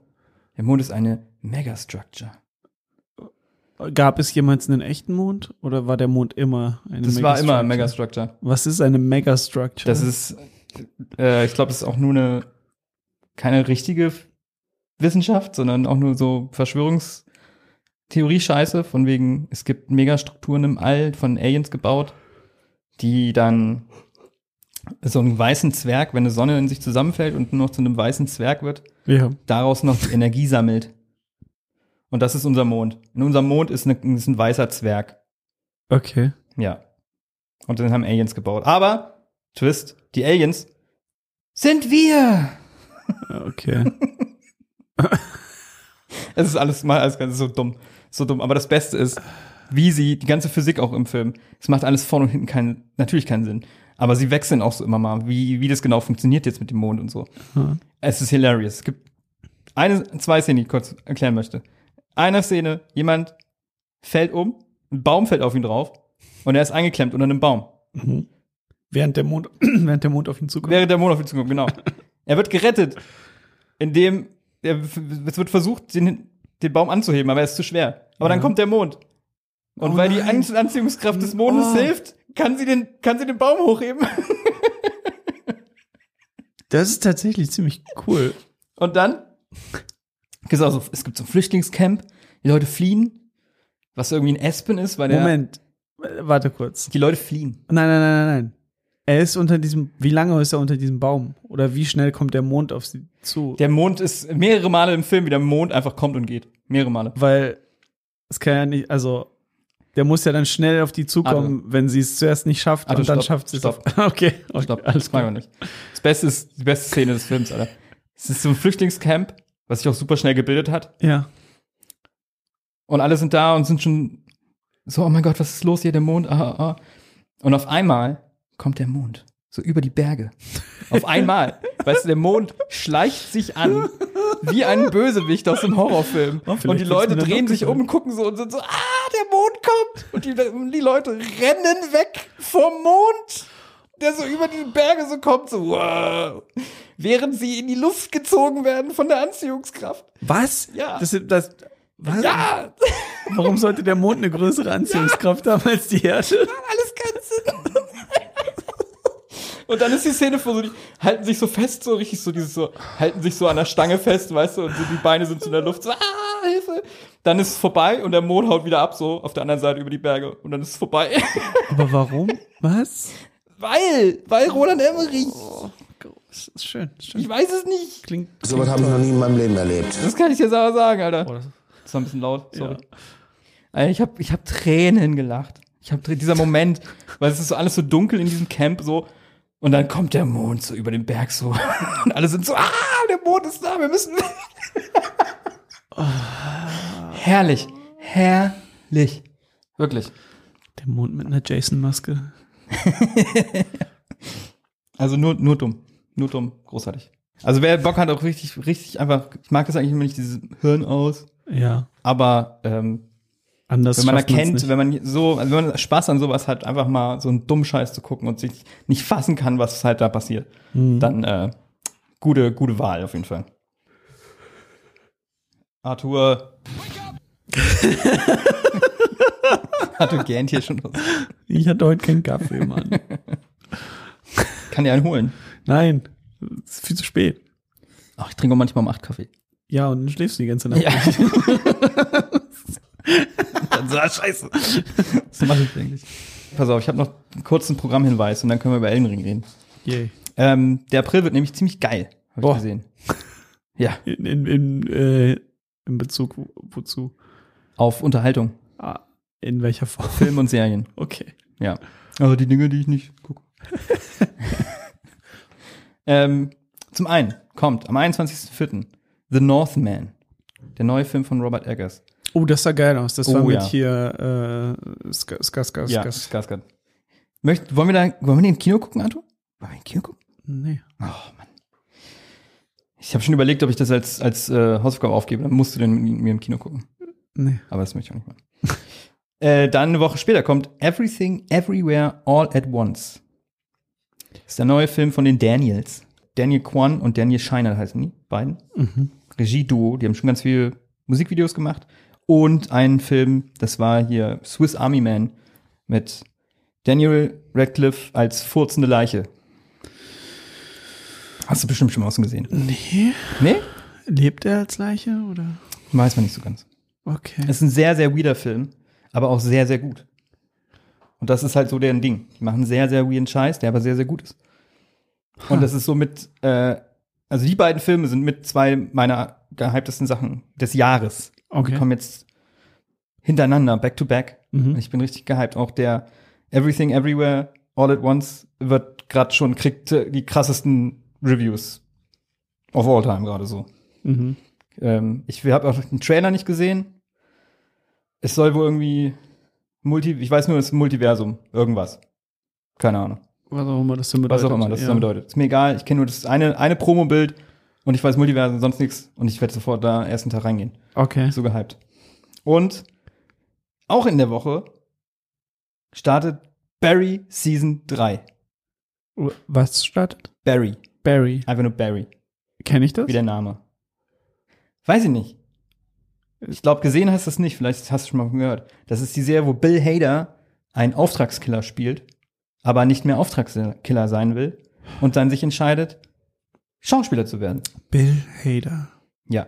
Der Mond ist eine Megastructure. Gab es jemals einen echten Mond oder war der Mond immer eine Das war immer ein Megastructure? Megastructure. Was ist eine Megastructure? Das ist, äh, ich glaube, das ist auch nur eine, keine richtige Wissenschaft, sondern auch nur so Verschwörungstheorie-Scheiße, von wegen, es gibt Megastrukturen im All von Aliens gebaut, die dann so einen weißen Zwerg, wenn eine Sonne in sich zusammenfällt und nur noch zu einem weißen Zwerg wird, ja. daraus noch die Energie sammelt. Und das ist unser Mond. In unserem Mond ist, eine, ist ein weißer Zwerg. Okay. Ja. Und dann haben Aliens gebaut. Aber, Twist, die Aliens sind wir. Okay. Es ist alles mal alles ganz so dumm. So dumm. Aber das Beste ist, wie sie, die ganze Physik auch im Film, es macht alles vorne und hinten keinen, natürlich keinen Sinn. Aber sie wechseln auch so immer mal, wie, wie das genau funktioniert jetzt mit dem Mond und so. Es ist hilarious. Es gibt eine, zwei Szenen, die ich kurz erklären möchte. Eine Szene, jemand fällt um, ein Baum fällt auf ihn drauf und er ist eingeklemmt unter einem Baum. während der Mond, während der Mond auf ihn zukommt. Während der Mond auf ihn zukommt, genau. er wird gerettet, indem er, es wird versucht, den, den Baum anzuheben, aber er ist zu schwer. Aber dann kommt der Mond. Und Oh weil die nein. An Anziehungskraft des Mondes Oh. hilft, kann sie den, kann sie den Baum hochheben. Das ist tatsächlich ziemlich cool. Und dann gibt's auch so, es gibt so ein Flüchtlingscamp, die Leute fliehen, was irgendwie ein Aspen ist, weil der, Moment. Warte kurz. die Leute fliehen. Nein, nein, nein, nein, nein. Er ist unter diesem, wie lange ist er unter diesem Baum? Oder wie schnell kommt der Mond auf sie zu? Der Mond ist mehrere Male im Film, wie der Mond einfach kommt und geht. Mehrere Male. Weil es kann ja nicht, also der muss ja dann schnell auf die zukommen, wenn sie es zuerst nicht schafft Arthur, und dann schafft sie es. stopp. auf- Okay, okay Stopp, alles das machen wir klar. nicht. Das Beste ist die beste Szene des Films, Alter. Es ist so ein Flüchtlingscamp, was sich auch super schnell gebildet hat. Ja. Und alle sind da und sind schon so, oh mein Gott, was ist los hier, der Mond? Ah, ah, ah. Und auf einmal kommt der Mond. So über die Berge. Auf einmal. weißt du, der Mond schleicht sich an. Wie ein Bösewicht aus einem Horrorfilm. Oh, und die Leute drehen sich um und gucken so und sind so, ah, der Mond kommt. Und die, die Leute rennen weg vom Mond, der so über die Berge so kommt, so, wow. Während sie in die Luft gezogen werden von der Anziehungskraft. Was? Ja. Das, das, was? Ja, Warum sollte der Mond eine größere Anziehungskraft haben als die Erde? alles keinen Sinn. Und dann ist die Szene vor so, die halten sich so fest, so richtig so dieses so, halten sich so an der Stange fest, weißt du, und so die Beine sind so in der Luft, so, ah, Hilfe. Dann ist es vorbei und der Mond haut wieder ab, so auf der anderen Seite über die Berge. Und dann ist es vorbei. Aber warum? Was? weil, weil Roland Emmerich. Das ist schön. das ist schön. Ich weiß es nicht. Klingt. So was habe ich noch nie in meinem Leben erlebt. Das kann ich dir aber sagen, Alter. Oh, das- Das war ein bisschen laut, sorry. Alter, Ich habe ich hab Tränen gelacht. Ich habe dieser Moment, weil es ist so alles so dunkel in diesem Camp so und dann kommt der Mond so über den Berg so und alle sind so, ah, der Mond ist da, wir müssen. Herrlich, herrlich, wirklich. Der Mond mit einer Jason-Maske. Also nur nur dumm, nur dumm, großartig. Also wer Bock hat, auch richtig, richtig einfach, ich mag das eigentlich immer nicht, dieses Hirn aus, Ja. aber ähm, Anders wenn man erkennt, wenn man so, also wenn man Spaß an sowas hat, einfach mal so einen dummen Scheiß zu gucken und sich nicht fassen kann, was halt da passiert, Mhm. dann äh, gute, gute Wahl auf jeden Fall. Arthur. Arthur gähnt hier schon. los. Ich hatte heute keinen Kaffee, Mann. Kann dir einen holen. Nein, es ist viel zu spät. Ach, ich trinke auch manchmal um acht Kaffee. Ja, und dann schläfst du die ganze Nacht. Ja. dann so, ah, scheiße. Was mache ich eigentlich? Pass auf, ich habe noch einen kurzen Programmhinweis und dann können wir über Elden Ring reden. Yay. Ähm, der April wird nämlich ziemlich geil, habe ich gesehen. Ja, In, in, in, äh, in Bezug wo- wozu? auf Unterhaltung, Ah, in welcher Form? Film und Serien. Okay. Ja. Also die Dinge, die ich nicht gucke. ähm, zum einen kommt am 21.04. The Northman, der neue Film von Robert Eggers. Oh, das sah geil aus. Das war Oh, mit ja. hier äh, Ska- Ska- Ska- Ja, Ska- Skarsgård. Möcht, wollen wir da, wollen wir den im Kino gucken, Arthur? Wollen wir im Kino gucken? Nee. Oh, Mann. Ich habe schon überlegt, ob ich das als, als äh, Hausaufgabe aufgebe. Dann musst du den mit mir im Kino gucken. Nee. Aber das möchte ich auch nicht machen. äh, dann eine Woche später kommt Everything, Everywhere, All at Once. Das ist der neue Film von den Daniels. Daniel Kwan und Daniel Scheiner heißen die beiden. Mhm. Regie-Duo. Die haben schon ganz viele Musikvideos gemacht. Und einen Film, das war hier Swiss Army Man mit Daniel Radcliffe als furzende Leiche. Hast du bestimmt schon mal außen gesehen. Nee. Nee? Lebt er als Leiche oder? Weiß man nicht so ganz. Okay. Es ist ein sehr, sehr weirder Film, aber auch sehr, sehr gut. Und das ist halt so deren Ding. Die machen sehr, sehr weirden Scheiß, der aber sehr, sehr gut ist. Und das ist so mit, äh, also die beiden Filme sind mit zwei meiner gehyptesten Sachen des Jahres. Und Die Okay. kommen jetzt hintereinander, back to back. Mhm. Ich bin richtig gehypt. Auch der Everything Everywhere All at Once wird gerade schon, kriegt äh, die krassesten Reviews of all time gerade so. Mhm. Ähm, ich habe auch den Trailer nicht gesehen. Es soll wohl irgendwie Multi, ich weiß nur, es ist ein Multiversum, irgendwas. Keine Ahnung. Was auch immer das Was bedeutet. auch immer das ja. bedeutet. Ist mir egal, ich kenne nur das eine, eine Promo-Bild und ich weiß Multiversum, sonst nichts. Und ich werde sofort da ersten Tag reingehen. Okay. So gehypt. Und auch in der Woche startet Barry Season 3. Was startet? Barry. Barry. Einfach nur Barry. Kenne ich das? Wie der Name. Weiß ich nicht. Ich glaube, gesehen hast du es nicht. Vielleicht hast du schon mal gehört. Das ist die Serie, wo Bill Hader einen Auftragskiller spielt, aber nicht mehr Auftragskiller sein will und dann sich entscheidet, Schauspieler zu werden. Bill Hader. Ja.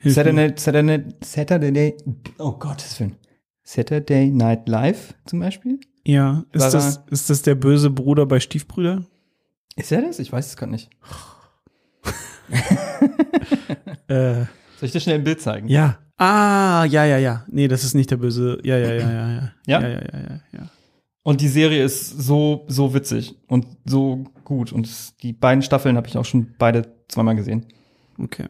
Hilf. Saturday, Saturday, Saturday, oh Gottes Willen. Saturday Night Live zum Beispiel. Ja, ist War das, ist das der böse Bruder bei Stiefbrüder? Ist er das? Ich weiß es gerade nicht. Äh, Soll ich dir schnell ein Bild zeigen? ja. Ah, ja, ja, ja. Nee, das ist nicht der böse. Ja, ja, ja, ja, ja. Ja? Ja, ja, ja, ja. ja. Und die Serie ist so, so witzig und so gut. Und die beiden Staffeln habe ich auch schon beide zweimal gesehen. Okay.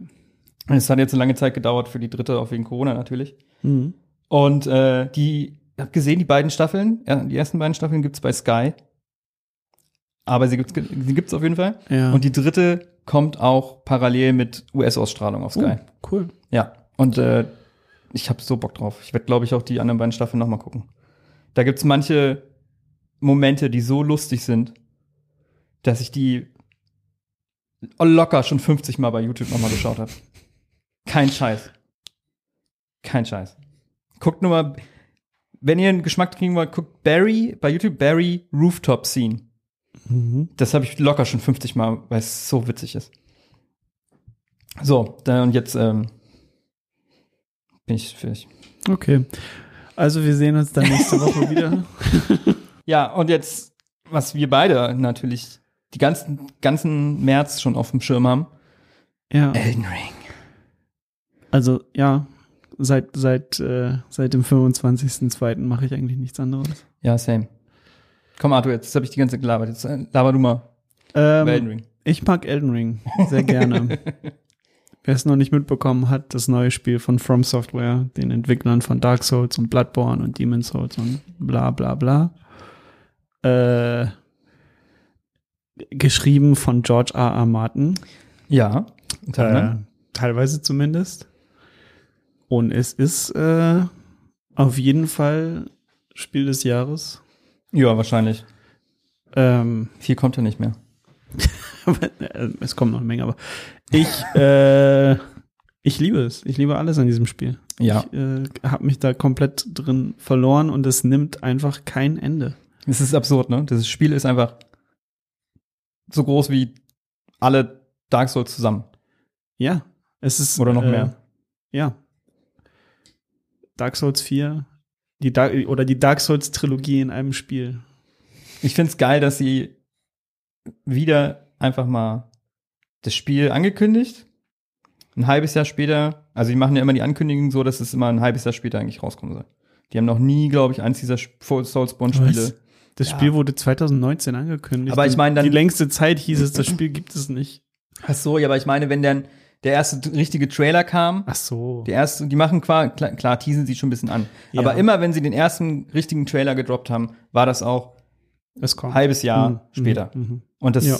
Und Es hat jetzt eine lange Zeit gedauert für die dritte, auch wegen Corona natürlich. Mhm. Und äh, die, ich habe gesehen, die beiden Staffeln, ja, die ersten beiden Staffeln gibt's bei Sky. Aber sie gibt's, sie gibt's auf jeden Fall. Ja. Und die dritte kommt auch parallel mit US-Ausstrahlung auf Sky. Uh, cool. Ja. Und äh, ich habe so Bock drauf. Ich werde, glaube ich, auch die anderen beiden Staffeln nochmal gucken. Da gibt's manche Momente, die so lustig sind, dass ich die locker schon 50 Mal bei YouTube nochmal geschaut habe. Kein Scheiß. Kein Scheiß. Guckt nur mal, wenn ihr einen Geschmack kriegen wollt, guckt Barry, bei YouTube Barry Rooftop Scene. Mhm. Das habe ich locker schon 50 Mal, weil es so witzig ist. So, dann und jetzt ähm, bin ich fertig. Okay. Also wir sehen uns dann nächste Woche wieder. Ja, und jetzt, was wir beide natürlich die ganzen, ganzen März schon auf dem Schirm haben. Ja. Elden Ring. Also ja, seit seit äh, seit dem 25.02. mache ich eigentlich nichts anderes. Ja, same. Komm, Arthur, jetzt habe ich die ganze Zeit gelabert. Jetzt äh, laber du mal über Elden Ähm, Ring. ich mag Elden Ring sehr gerne. Wer es noch nicht mitbekommen hat, das neue Spiel von From Software, den Entwicklern von Dark Souls und Bloodborne und Demon's Souls und bla bla bla. Äh, geschrieben von George R. R. Martin. Ja. Äh, teilweise zumindest. Und es ist äh, auf jeden Fall Spiel des Jahres. ja, wahrscheinlich. Ähm, Viel kommt ja nicht mehr. es kommt noch eine Menge, aber ich, äh, ich liebe es. Ich liebe alles an diesem Spiel. Ja. Ich äh, habe mich da komplett drin verloren und es nimmt einfach kein Ende. Es ist absurd, ne? Das Spiel ist einfach so groß wie alle Dark Souls zusammen. Ja, es ist Oder noch äh, mehr. Ja. Dark Souls 4, die Dark, oder die Dark Souls Trilogie in einem Spiel. Ich find's geil, dass sie wieder einfach mal das Spiel angekündigt. Ein halbes Jahr später, also die machen ja immer die Ankündigung so, dass es immer ein halbes Jahr später eigentlich rauskommen soll. Die haben noch nie, glaube ich, eins dieser Soulsborne-Spiele. Das Ja. Spiel wurde 2019 angekündigt. Aber ich meine dann- die längste Zeit hieß es, das Spiel gibt es nicht. Ach so, ja, aber ich meine, wenn dann der erste richtige Trailer kam, Ach so. der erste, die machen klar, klar, klar teasen sie schon ein bisschen an. Ja. Aber immer, wenn sie den ersten richtigen Trailer gedroppt haben, war das auch Es kommt. ein halbes Jahr Mhm, später. mhm, mhm. Und das Ja.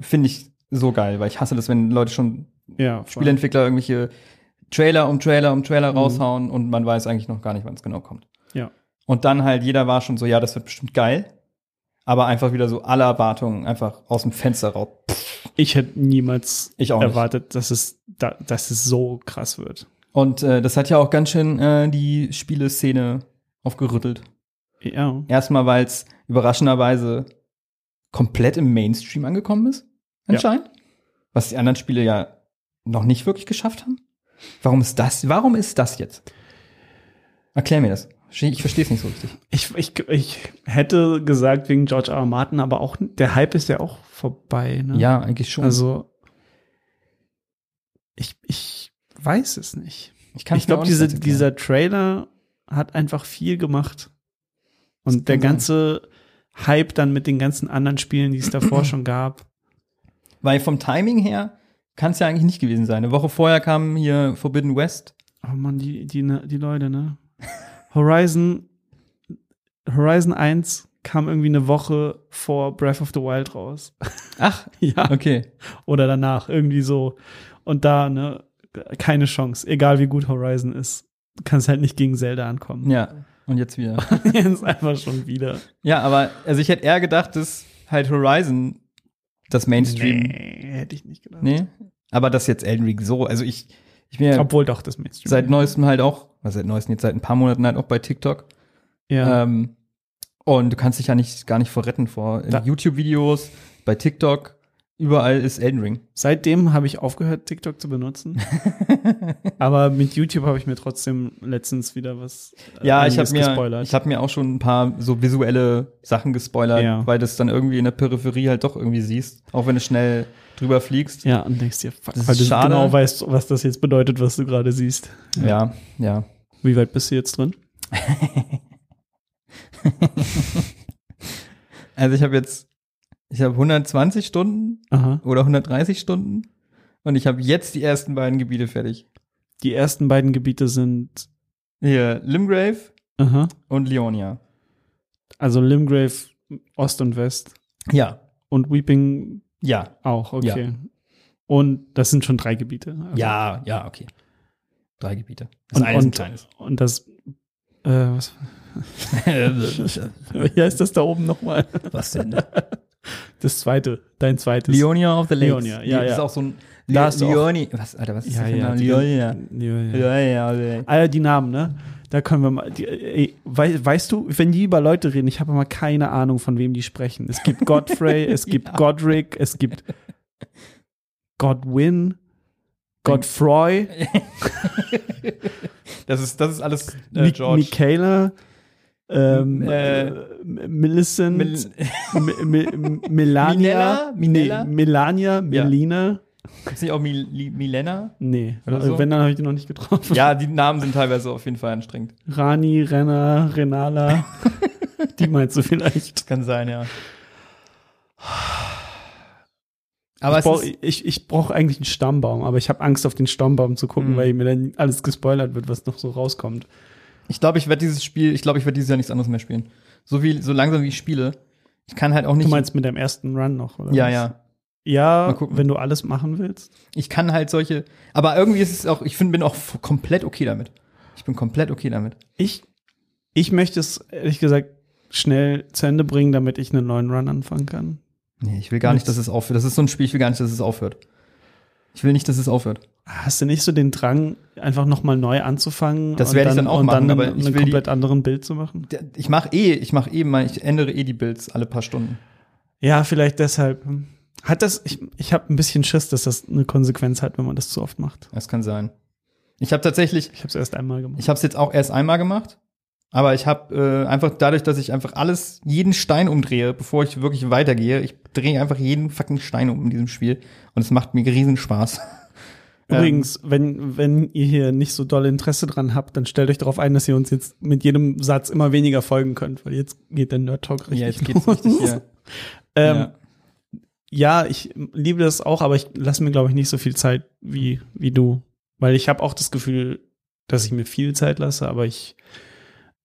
finde ich so geil, weil ich hasse das, wenn Leute schon Ja. Spielentwickler irgendwelche Trailer um Trailer um Trailer Mhm. raushauen und man weiß eigentlich noch gar nicht, wann es genau kommt. Ja. Und dann halt, jeder war schon so, ja, das wird bestimmt geil. Aber einfach wieder so alle Erwartungen einfach aus dem Fenster raus. Ich hätte niemals Ich erwartet, dass es, da, dass es so krass wird. Und äh, das hat ja auch ganz schön äh, die Spieleszene aufgerüttelt. Ja. Erstmal, weil es überraschenderweise komplett im Mainstream angekommen ist, anscheinend. Was die anderen Spiele ja noch nicht wirklich geschafft haben. Warum ist das? Warum ist das jetzt? Erklär mir das. Ich verstehe es nicht so richtig. Ich, ich, ich hätte gesagt wegen George R. R. Martin, aber auch der Hype ist ja auch vorbei. Ne? Ja, eigentlich schon. Also ich, ich weiß es nicht. ich ich glaube, diese, dieser Trailer hat einfach viel gemacht. Und der sein. ganze Hype dann mit den ganzen anderen Spielen, die es davor schon gab. Weil vom Timing her kann es ja eigentlich nicht gewesen sein. Eine Woche vorher kam hier Forbidden West. Oh man, die, die, ne- die Leute, ne? Horizon, Horizon 1 kam irgendwie eine Woche vor Breath of the Wild raus. Ach, ja. okay. Oder danach, irgendwie so. Und da, ne, keine Chance. Egal wie gut Horizon ist. Du kannst halt nicht gegen Zelda ankommen. Ja, und jetzt wieder. Jetzt einfach schon wieder. ja, aber also ich hätte eher gedacht, dass halt Horizon das Mainstream. Nee. Nee, hätte ich nicht gedacht. Aber das jetzt Elden Ring so. Also ich, ich bin ja Obwohl doch das Mainstream. seit neuestem halt auch, seit neuestem jetzt seit ein paar Monaten halt auch bei TikTok. ja. Ähm, und du kannst dich ja nicht gar nicht vorretten vor YouTube-Videos, bei TikTok. Überall ist Elden Ring. Seitdem habe ich aufgehört, TikTok zu benutzen. Aber mit YouTube habe ich mir trotzdem letztens wieder was äh, Ja, ich habe mir, gespoilert. ich mir auch schon ein paar so visuelle Sachen gespoilert, Ja. weil das dann irgendwie in der Peripherie halt doch irgendwie siehst, auch wenn du schnell drüber fliegst. ja, und denkst dir, fuck, Das ist weil du schade. genau weißt, was das jetzt bedeutet, was du gerade siehst. Ja, ja. Wie weit bist du jetzt drin? Also ich habe jetzt, ich habe 120 Stunden Aha. oder 130 Stunden und ich habe jetzt die ersten beiden Gebiete fertig. Die ersten beiden Gebiete sind, Hier Limgrave aha. und Leonia. Also Limgrave, Ost und West. Ja, Und Weeping ja, auch, okay. Und das sind schon drei Gebiete. Also- ja, ja, okay. Drei Gebiete. Das Und, eine ist ein und, kleines. und das, äh, was, wie heißt das da oben nochmal? Was denn? Das zweite, dein zweites. Leonia of the Lakes. Leonia, ja, Das ja. ist auch so ein Da Le hast du auch- Leoni. Was, Alter, was ist Ja, das für ein ja. Name? Leonia. Leonia. Ja, ja, ja. All die Namen, ne? Da können wir mal. Die, ey, wei, weißt du, wenn die über Leute reden, ich habe immer keine Ahnung, von wem die sprechen. Es gibt Godfrey, es gibt Godric, es gibt Godwin, Godfroy, Das ist, das ist alles äh, Mi George. Michaela, ähm, Äh, äh, Millicent, Mil- Mi- Mi- Melania, Minella? Melania, Melina. Gibt's nicht auch Mil Milena? Nee, Oder so? wenn, dann habe ich die noch nicht getroffen. Ja, die Namen sind teilweise auf jeden Fall anstrengend. Rani, Renner, Renala. die meinst du vielleicht. Kann sein, ja. Aber ich es brauch- ist, ich, ich brauche eigentlich einen Stammbaum, aber ich habe Angst, auf den Stammbaum zu gucken, Mhm. weil mir dann alles gespoilert wird, was noch so rauskommt. ich glaube, ich werde dieses Spiel, ich glaube, ich werde dieses Jahr nichts anderes mehr spielen. So wie, so langsam wie ich spiele, Ich kann halt auch nicht. Du meinst mit dem ersten Run noch, oder? ja, was? ja. Ja, wenn du alles machen willst. Ich kann halt solche, aber irgendwie ist es auch, ich finde, bin auch komplett okay damit. Ich bin komplett okay damit. Ich, ich möchte es ehrlich gesagt schnell zu Ende bringen, damit ich einen neuen Run anfangen kann. Nee, ich will gar nicht, dass es aufhört. Das ist so ein Spiel, ich will gar nicht, dass es aufhört. Ich will nicht, dass es aufhört. Hast du nicht so den Drang, einfach nochmal neu anzufangen? Das werde ich dann auch und machen, dann aber einen will die- komplett anderen Bild zu machen? Ich mache eh, ich mache eh mal, ich ändere eh die Builds alle paar Stunden. Ja, vielleicht deshalb. Hat das, ich, ich habe ein bisschen Schiss, dass das eine Konsequenz hat, wenn man das zu oft macht. Das kann sein. Ich habe tatsächlich, Ich habe es erst einmal gemacht. ich habe es jetzt auch erst einmal gemacht, aber ich habe äh, einfach dadurch, dass ich einfach alles, jeden Stein umdrehe, bevor ich wirklich weitergehe, ich drehe einfach jeden fucking Stein um in diesem Spiel und es macht mir riesen Spaß. Übrigens, wenn, wenn ihr hier nicht so doll Interesse dran habt, dann stellt euch darauf ein, dass ihr uns jetzt mit jedem Satz immer weniger folgen könnt, weil jetzt geht der Nerd Talk richtig ja, jetzt geht's los. richtig hier. Ähm, ja. Ja, ich liebe das auch, aber ich lasse mir, glaube ich, nicht so viel Zeit wie, wie du. Weil ich habe auch das Gefühl, dass ich mir viel Zeit lasse, aber ich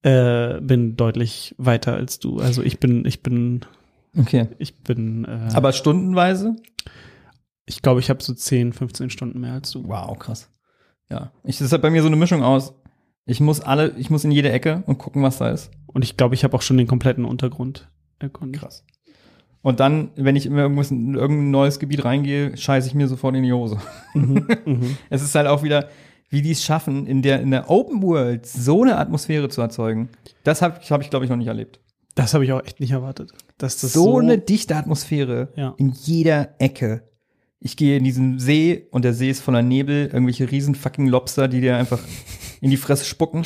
äh, bin deutlich weiter als du. Also ich bin, ich bin, Okay. ich bin, äh, Aber stundenweise? ich glaube, ich habe so 10, 15 Stunden mehr als du. Wow, krass. Ja. Ich, das ist halt bei mir so eine Mischung aus. Ich muss alle, ich muss in jede Ecke und gucken, was da ist. Und ich glaube, ich habe auch schon den kompletten Untergrund erkundet. Krass. Und dann, wenn ich immer irgendwas in irgendein neues Gebiet reingehe, scheiße ich mir sofort in die Hose. Mhm, mhm. Es ist halt auch wieder, wie die es schaffen, in der, in der Open World so eine Atmosphäre zu erzeugen. Das habe hab ich, glaube ich, noch nicht erlebt. Das habe ich auch echt nicht erwartet. Dass das so, so, eine dichte Atmosphäre Ja. in jeder Ecke. Ich gehe in diesen See und der See ist voller Nebel, irgendwelche riesen fucking Lobster, die dir einfach in die Fresse spucken.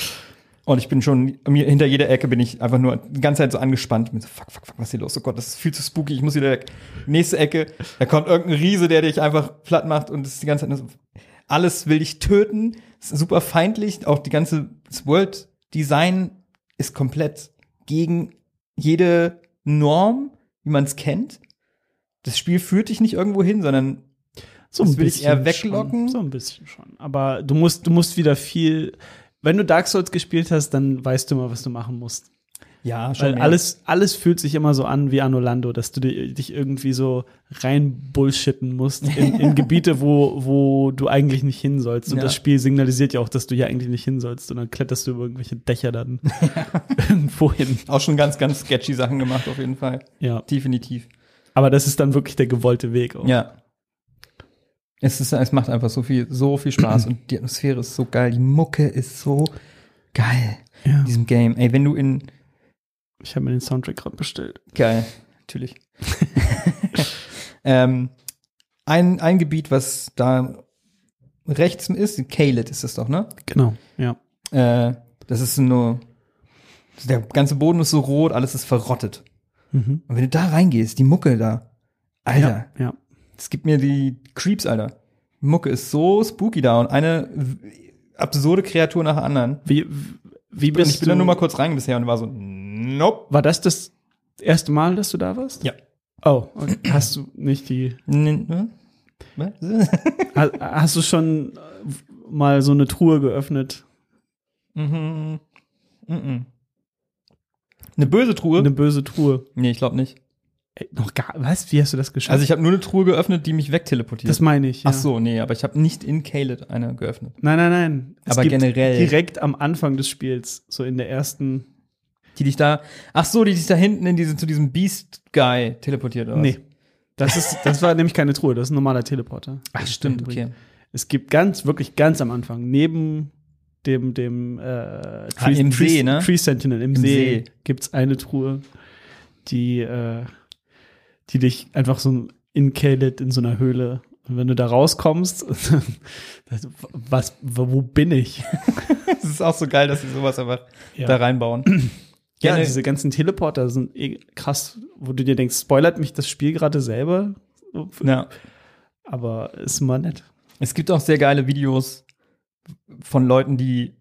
Und ich bin schon, mir hinter jeder Ecke bin ich einfach nur die ganze Zeit so angespannt. Bin so, fuck, fuck, fuck, was ist hier los? Oh Gott, das ist viel zu spooky, ich muss wieder weg. Nächste Ecke, da kommt irgendein Riese, der dich einfach platt macht und es ist die ganze Zeit nur so, alles will dich töten, ist super feindlich, auch die ganze World Design ist komplett gegen jede Norm, wie man es kennt. Das Spiel führt dich nicht irgendwo hin, sondern so das will ich eher weglocken. Schon, so ein bisschen schon. Aber du musst, du musst wieder viel. Wenn du Dark Souls gespielt hast, dann weißt du immer, was du machen musst. ja, Weil alles, alles fühlt sich immer so an wie Anolando, dass du di- dich irgendwie so rein bullshitten musst in, in Gebiete, wo, wo du eigentlich nicht hin sollst. Und Ja. das Spiel signalisiert ja auch, dass du hier eigentlich nicht hin sollst. Und dann kletterst du über irgendwelche Dächer dann irgendwo hin. auch schon ganz, ganz sketchy Sachen gemacht, auf jeden Fall. Ja. Definitiv. Aber das ist dann wirklich der gewollte Weg. Auch. Ja. Es, ist, es macht einfach so viel, so viel Spaß und die Atmosphäre ist so geil. Die Mucke ist so geil Ja. in diesem Game. Ey, wenn du in, Ich habe mir den Soundtrack gerade bestellt. Geil, natürlich. ähm, ein, ein Gebiet, was da rechts ist, Kaled ist das doch, ne? Genau, ja. Äh, das ist nur, der ganze Boden ist so rot, alles ist verrottet. Mhm. Und wenn du da reingehst, die Mucke da, Alter, Ja, ja. Das gibt mir die Creeps, Alter. Mucke ist so spooky da und eine absurde Kreatur nach der anderen. Wie, wie Und bist ich bin da nur mal kurz rein bisher und war so, nope. War das das erste Mal, dass du da warst? Ja. Oh, okay. hast du nicht die. Ne? Hast du schon äh, mal so eine Truhe geöffnet? Mhm. Mhm. Eine böse Truhe? Eine böse Truhe. nee, ich glaube nicht. Ey, noch gar. Was? Wie hast du das geschafft? Also ich habe nur eine Truhe geöffnet, die mich wegteleportiert. das meine ich. Ja. Ach so, nee, aber ich habe nicht in Kaled eine geöffnet. Nein, nein, nein. Es Aber generell. Direkt am Anfang des Spiels, so in der ersten. Die dich da, ach so, die dich da hinten in diese, zu diesem Beast Guy teleportiert, oder was? Nee. Das ist, das war nämlich keine Truhe, das ist ein normaler Teleporter. Ach stimmt, okay. Es gibt ganz, wirklich ganz am Anfang, neben dem, dem äh, Ah, im See, ne? Tree Sentinel, im, Im See, See. gibt's eine Truhe, die, äh, die dich einfach so incadet in so einer Höhle. Und wenn du da rauskommst, was, wo bin ich? Es ist auch so geil, dass sie sowas einfach Ja. da reinbauen. Ja, diese ganzen Teleporter sind eh krass, wo du dir denkst, spoilert mich das Spiel gerade selber? ja. Aber ist mal nett. Es gibt auch sehr geile Videos von Leuten, die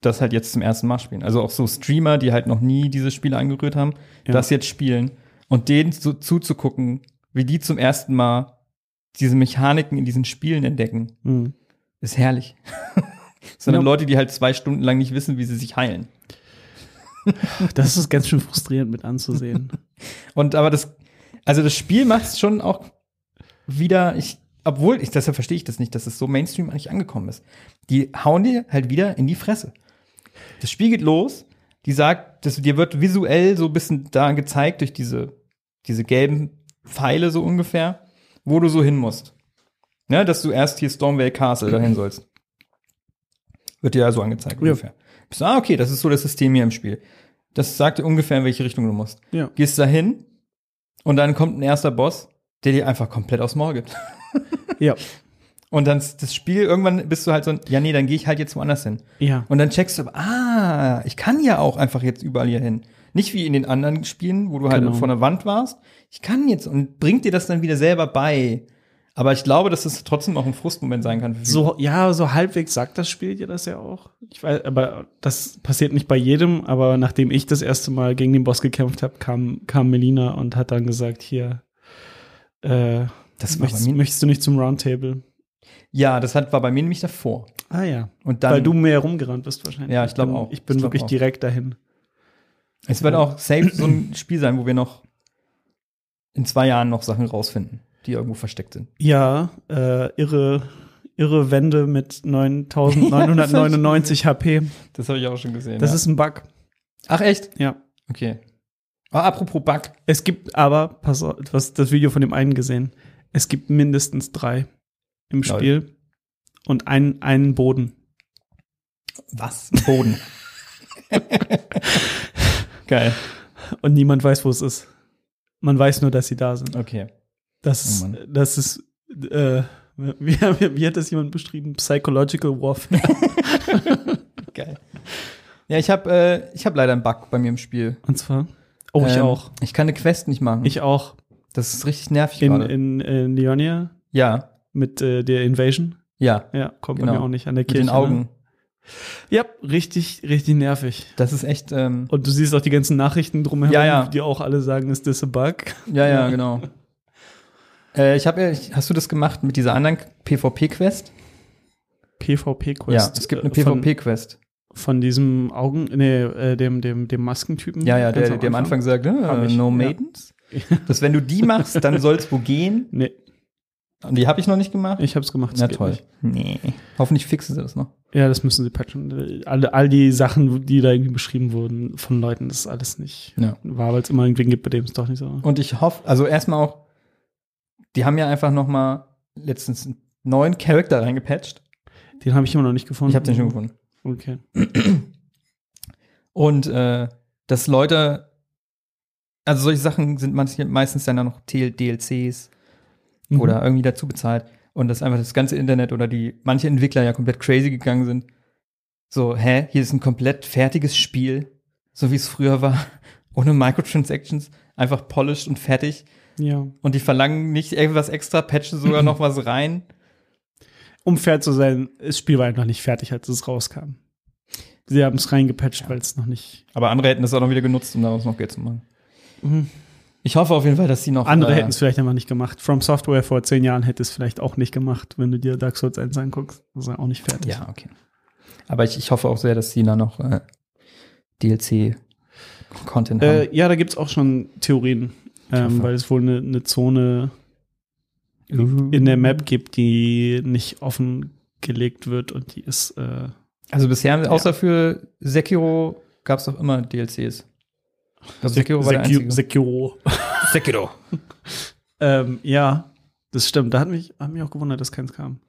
das halt jetzt zum ersten Mal spielen. Also auch so Streamer, die halt noch nie diese Spiele angerührt haben, Ja. das jetzt spielen und denen so zuzugucken, wie die zum ersten Mal diese Mechaniken in diesen Spielen entdecken, Hm. ist herrlich. Sondern Ja. Leute, die halt zwei Stunden lang nicht wissen, wie sie sich heilen. Das ist ganz schön frustrierend mit anzusehen. Und aber das, also das Spiel macht es schon auch wieder, ich, obwohl, ich, deshalb verstehe ich das nicht, dass es so Mainstream eigentlich angekommen ist. Die hauen dir halt wieder in die Fresse. Das Spiel geht los, die sagt, das, dir wird visuell so ein bisschen da gezeigt durch diese, diese gelben Pfeile so ungefähr, wo du so hin musst. Ne, dass du erst hier Stormvale Castle dahin sollst. Wird dir ja so angezeigt Ja. ungefähr. Bist du, ah, okay, das ist so das System hier im Spiel. Das sagt dir ungefähr, in welche Richtung du musst. Ja. Gehst dahin und dann kommt ein erster Boss, der dir einfach komplett aufs Maul gibt. Ja. Und dann das Spiel, irgendwann bist du halt so, ja, nee, dann gehe ich halt jetzt woanders hin. Ja. Und dann checkst du, ah, ich kann ja auch einfach jetzt überall hier hin. Nicht wie in den anderen Spielen, wo du halt Genau. vor der Wand warst. Ich kann jetzt und bringt dir das dann wieder selber bei. Aber ich glaube, dass das trotzdem auch ein Frustmoment sein kann. So, ja, so halbwegs sagt das Spiel dir das ja auch. Ich weiß, aber das passiert nicht bei jedem, aber nachdem ich das erste Mal gegen den Boss gekämpft habe, kam, kam Melina und hat dann gesagt, hier, äh, Das möchtest, möchtest du nicht zum Roundtable? Ja, das hat, war bei mir nämlich davor. Ah ja. Und dann, Weil du mehr rumgerannt bist wahrscheinlich. Ja, ich glaub bin- auch. Ich bin Ich wirklich auch. direkt dahin. Es wird auch safe so ein Spiel sein, wo wir noch in zwei Jahren noch Sachen rausfinden, die irgendwo versteckt sind. Ja, äh, irre, irre Wände mit 9999 HP. Das habe ich auch schon gesehen. Das ja. ist ein Bug. Ach echt? Ja. Okay. Ah, apropos Bug. Es gibt aber, pass auf, du hast das Video von dem einen gesehen. Es gibt mindestens drei im Lol. Spiel und einen, einen Boden. Was? Boden. Geil. Und niemand weiß, wo es ist. Man weiß nur, dass sie da sind. Okay. Das Oh ist, Mann. das ist, äh, wie, wie, hat das jemand beschrieben? Psychological Warfare. Geil. Ja, ich habe äh, ich hab leider einen Bug bei mir im Spiel. Und zwar, oh, ich Ähm, auch. Ich kann eine Quest nicht machen. Ich auch. das ist richtig nervig In, gerade. in, in Leonia Ja, mit äh, der Invasion. ja. Ja, kommt Genau. bei mir auch nicht an der Mit Kirche. den Augen. Ne? Ja, richtig, richtig nervig. Das ist echt. Ähm, Und du siehst auch die ganzen Nachrichten drumherum, Ja, ja. die auch alle sagen, ist das a bug? ja, ja, genau. Äh, ich habe ja, hast du das gemacht mit dieser anderen PvP-Quest? PvP-Quest. Ja, es gibt eine äh, PvP-Quest. Von diesem Augen, nee, äh, dem, dem, dem Maskentypen. Ja, ja, der, der am Anfang sagt, äh, ich, no ja. maidens. Dass wenn du die machst, dann soll es wo gehen. Nee, die habe ich noch nicht gemacht. ich hab's gemacht. es Na geht toll. nicht. Nee. Hoffentlich fixen sie das noch. Ja, das müssen sie patchen. Alle, all die Sachen, die da irgendwie beschrieben wurden von Leuten, das ist alles nicht Ja. wahr, weil es immer irgendwen gibt, bei dem es doch nicht so. Und ich hoffe, also erstmal auch, die haben ja einfach noch mal letztens einen neuen Charakter reingepatcht. Den habe ich immer noch nicht gefunden. Ich habe den schon gefunden. Okay. Und äh, dass Leute, also solche Sachen sind manche, meistens dann auch noch DLCs Mhm. oder irgendwie dazu bezahlt. Und dass einfach das ganze Internet oder die manche Entwickler ja komplett crazy gegangen sind. So, hä, hier ist ein komplett fertiges Spiel, so wie es früher war, ohne Microtransactions, einfach polished und fertig. Ja. Und die verlangen nicht irgendwas extra, patchen sogar noch was rein. Um fair zu sein, das Spiel war einfach nicht fertig, als es rauskam. Sie haben es reingepatcht, weil es noch nicht. Aber andere hätten das auch noch wieder genutzt, um daraus noch Geld zu machen. Mhm. Ich hoffe auf jeden Fall, dass sie noch. Andere äh, hätten es vielleicht einfach nicht gemacht. From Software vor zehn Jahren hätte es vielleicht auch nicht gemacht, wenn du dir Dark Souls 1 anguckst. Das ist ja auch nicht fertig. Ja, okay. Aber ich, ich hoffe auch sehr, dass sie da noch äh, DLC-Content haben. Äh, ja, da gibt's auch schon Theorien, ähm, weil es wohl eine ne Zone in der Map gibt, die nicht offengelegt wird und die ist äh, Also bisher, außer für Sekiro, gab es doch immer DLCs. Also Sekiro war der einzige. Sekiro. Sekiro. ähm, ja, das stimmt. Da hat mich, hat mich auch gewundert, dass keins kam.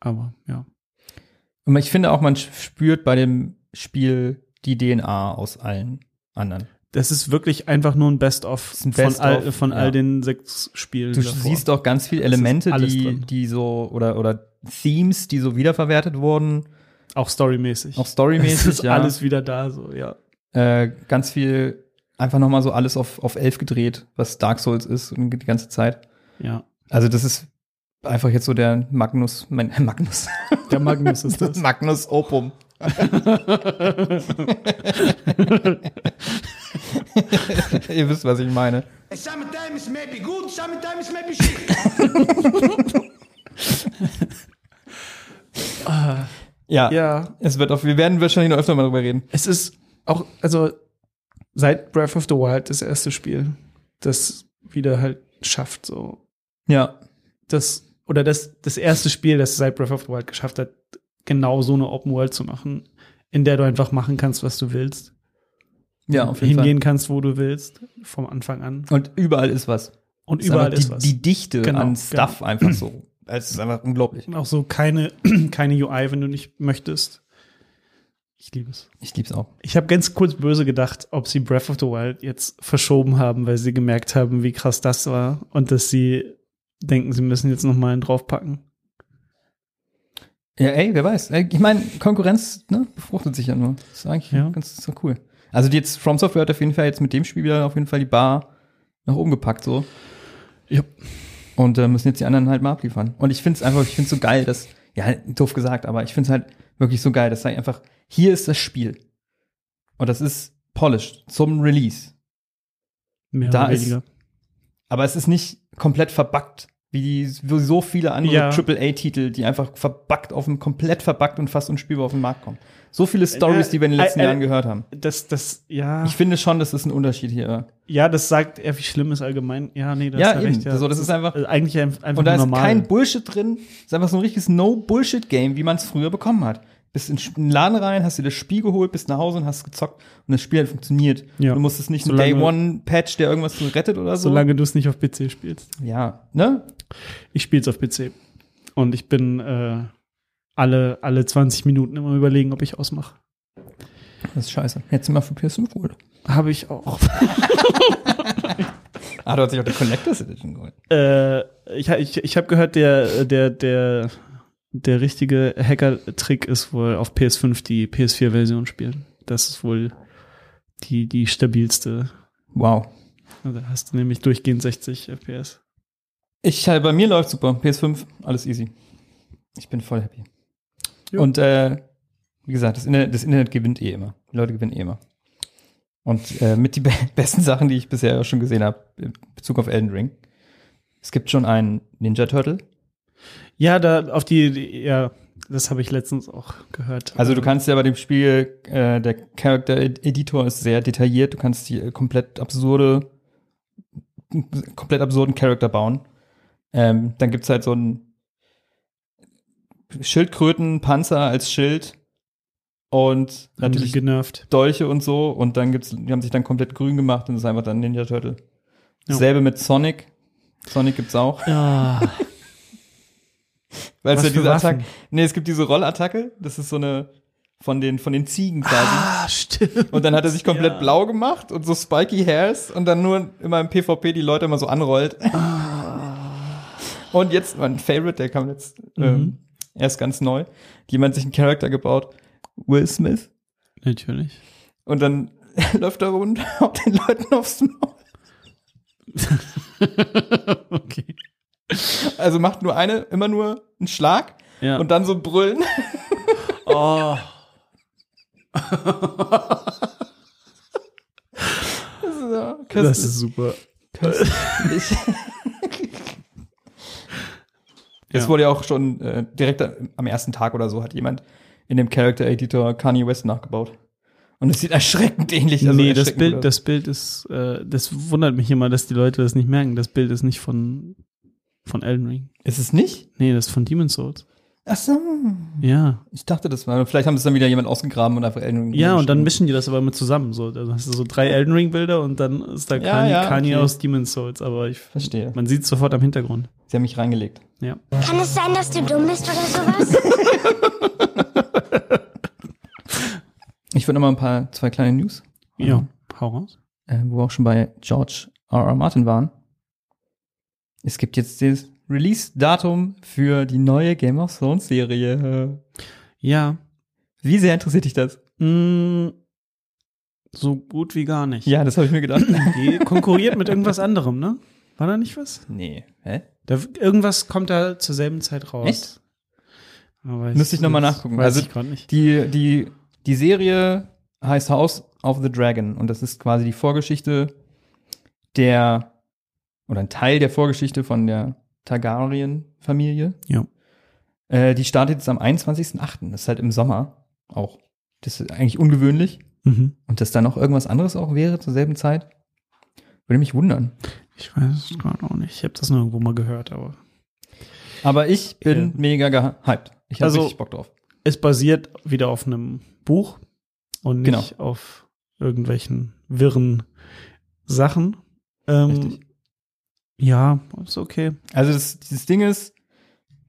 Aber ja. Und ich finde auch, man spürt bei dem Spiel die DNA aus allen anderen. Das ist wirklich einfach nur ein Best-of ein von, Best-of, all, von ja. all den sechs Spielen. Du davor. siehst auch ganz viele Elemente, die, drin. die so, oder, oder Themes, die so wiederverwertet wurden. auch storymäßig. Auch storymäßig, Es ist ja. alles wieder da, so, ja. Äh, ganz viel, einfach nochmal so alles auf, auf elf gedreht, was Dark Souls ist und die ganze Zeit. Ja. Also das ist einfach jetzt so der Magnus, mein, Magnus, Der Magnus ist das. Magnus Opum. Ihr wisst, was ich meine. Sometimes may be good, sometimes may be shit. Ja, ja. es wird auf, wir werden wahrscheinlich noch öfter mal drüber reden. Es ist, auch, also seit Breath of the Wild das erste Spiel, das wieder halt schafft, so Ja. das oder das das erste Spiel, das seit Breath of the Wild geschafft hat, genau so eine Open World zu machen, in der du einfach machen kannst, was du willst, Ja, auf jeden hingehen kannst, wo du willst, vom Anfang an Fall. Und überall ist was. und Ist überall einfach ist die, was. Die Dichte Genau, an Stuff einfach so. Es ist einfach unglaublich. Und auch so keine keine UI, wenn du nicht möchtest. Ich liebe es. Ich lieb's auch. Ich habe ganz kurz böse gedacht, ob sie Breath of the Wild jetzt verschoben haben, weil sie gemerkt haben, wie krass das war und dass sie denken, sie müssen jetzt noch mal einen draufpacken. Ja, ey, wer weiß. Ich meine, Konkurrenz ne, befruchtet sich ja nur. Das ist eigentlich Ja. ganz ist cool. Also die jetzt From Software hat auf jeden Fall jetzt mit dem Spiel wieder auf jeden Fall die Bar nach oben gepackt so. Ja. Und äh, müssen jetzt die anderen halt mal abliefern. Und ich finde es einfach, ich finde es so geil, dass, ja, doof gesagt, aber ich finde es halt wirklich so geil, dass da einfach, hier ist das Spiel. Und das ist polished zum Release. Mehr Da oder ist- weniger. Aber es ist nicht komplett verbuggt, wie, die, wie so viele andere Ja. AAA-Titel, die einfach verbuggt auf dem, komplett verbuggt und fast unspielbar auf den Markt kommen. So viele Stories, die wir in den letzten äh, äh, Jahren gehört haben. Das, das, ja, Ich finde schon, das ein Unterschied hier ja, das sagt er, wie schlimm ist allgemein. Ja, nee, das Ja, ist ja eben. recht. Ja. So, das ist einfach- äh, eigentlich ein- einfach Und da nur ist normal. kein Bullshit drin. Es ist einfach so ein richtiges No-Bullshit-Game, wie man es früher bekommen hat. Bist in den Laden rein, hast dir das Spiel geholt, bist nach Hause und hast gezockt und das Spiel hat funktioniert. Ja. Du musstest nicht einen Solange- Day-One-Patch, der irgendwas rettet oder so. Solange du es nicht auf PC spielst. ja, ne? Ich spiele es auf PC. Und ich bin äh, alle, alle 20 Minuten immer überlegen, ob ich ausmache. Das ist scheiße. Hättest du mal für PS5 geholt. Habe ich auch. Ah, du hast dich auch die Collectors Edition geholt. äh, ich ich, ich habe gehört, der, der, der, der richtige Hacker-Trick ist wohl auf PS5 die PS4-Version spielen. Das ist wohl die, die stabilste. Wow. Da hast du nämlich durchgehend 60 FPS. Ich, äh, bei mir läuft super. PS5, alles easy. Ich bin voll happy. Ja. Und äh, wie gesagt, das Internet, das Internet gewinnt eh immer. Die Leute gewinnen eh immer. Und äh, mit die be besten Sachen, die ich bisher schon gesehen habe, in Bezug auf Elden Ring. Es gibt schon einen Ninja Turtle. Ja, da auf die, die ja, das habe ich letztens auch gehört. Also du Ähm, kannst ja bei dem Spiel, äh, der Character Editor ist sehr detailliert. Du kannst die komplett absurde, komplett absurden Charakter bauen. Ähm, dann gibt's halt so einen Schildkrötenpanzer als Schild und haben natürlich genervt. Dolche und so. Und dann gibt's, die haben sich dann komplett grün gemacht und das ist einfach dann Ninja Turtle. Ja. Selbe mit Sonic. Sonic gibt's auch. Ja. Weil es ja diese? Attacke. Nee, es gibt diese Rollattacke. Das ist so eine von den, von den Ziegen quasi. Ah, stimmt. Und dann hat er sich komplett Ja. blau gemacht und so spiky Hairs und dann nur immer im PvP die Leute immer so anrollt. Und jetzt mein Favorite, der kam jetzt ähm, erst ganz neu. Jemand sich einen Charakter gebaut, Will Smith. Natürlich. Und dann läuft er rund auf den Leuten aufs Maul. okay. Also macht nur eine, immer nur einen Schlag Ja. und dann so brüllen. oh. so, Das ist super. köstlich. Es Ja. wurde ja auch schon äh, direkt am ersten Tag oder so hat jemand in dem Character Editor Kanye West nachgebaut. Und es sieht erschreckend ähnlich also nee, das Bild, aus. das Bild ist, äh, das wundert mich immer, dass die Leute das nicht merken. Das Bild ist nicht von, von Elden Ring. Ist es nicht? Nee, das ist von Demon's Souls. Ach so. Ja. Ich dachte, das war. Vielleicht haben es dann wieder jemand ausgegraben und einfach Elden Ring. Ja, und dann geschrieben. mischen die das aber mit zusammen. So, dann hast du so drei Elden Ring Bilder und dann ist da Ja, Kanye, ja, Kanye okay. aus Demon's Souls. Aber ich, Verstehe. man sieht es sofort am Hintergrund. Sie haben mich reingelegt. Ja. Kann es sein, dass du dumm bist oder sowas? Ich würde noch mal ein paar, zwei kleine News, Ja, hau raus. äh, wo wir auch schon bei George R. R. Martin waren. Es gibt jetzt das Release-Datum für die neue Game of Thrones Serie. Ja. Wie sehr interessiert dich das? Mm, so gut wie gar nicht. Ja, das habe ich mir gedacht. Die konkurriert mit irgendwas anderem, ne? War da nicht was? nee. Hä? Da, irgendwas kommt da zur selben Zeit raus. Echt? Aber weiß- Müsste ich noch mal das nachgucken. Weiß Also ich gerade nicht. Die, die, die Serie heißt House of the Dragon und das ist quasi die Vorgeschichte der, oder ein Teil der Vorgeschichte von der Targaryen-Familie. Ja. Äh, die startet jetzt am 21.08. Das ist halt im Sommer auch. Das ist eigentlich ungewöhnlich. Mhm. Und dass da noch irgendwas anderes auch wäre zur selben Zeit, würde mich wundern. Ich weiß es gerade auch nicht. Ich habe das nur irgendwo mal gehört, aber. Aber ich bin Ja. mega gehypt. Ich habe Also- richtig Bock drauf. Es basiert wieder auf einem Buch und nicht Genau. auf irgendwelchen wirren Sachen. Ähm, Richtig. Ja, ist okay. Also das, das Ding ist,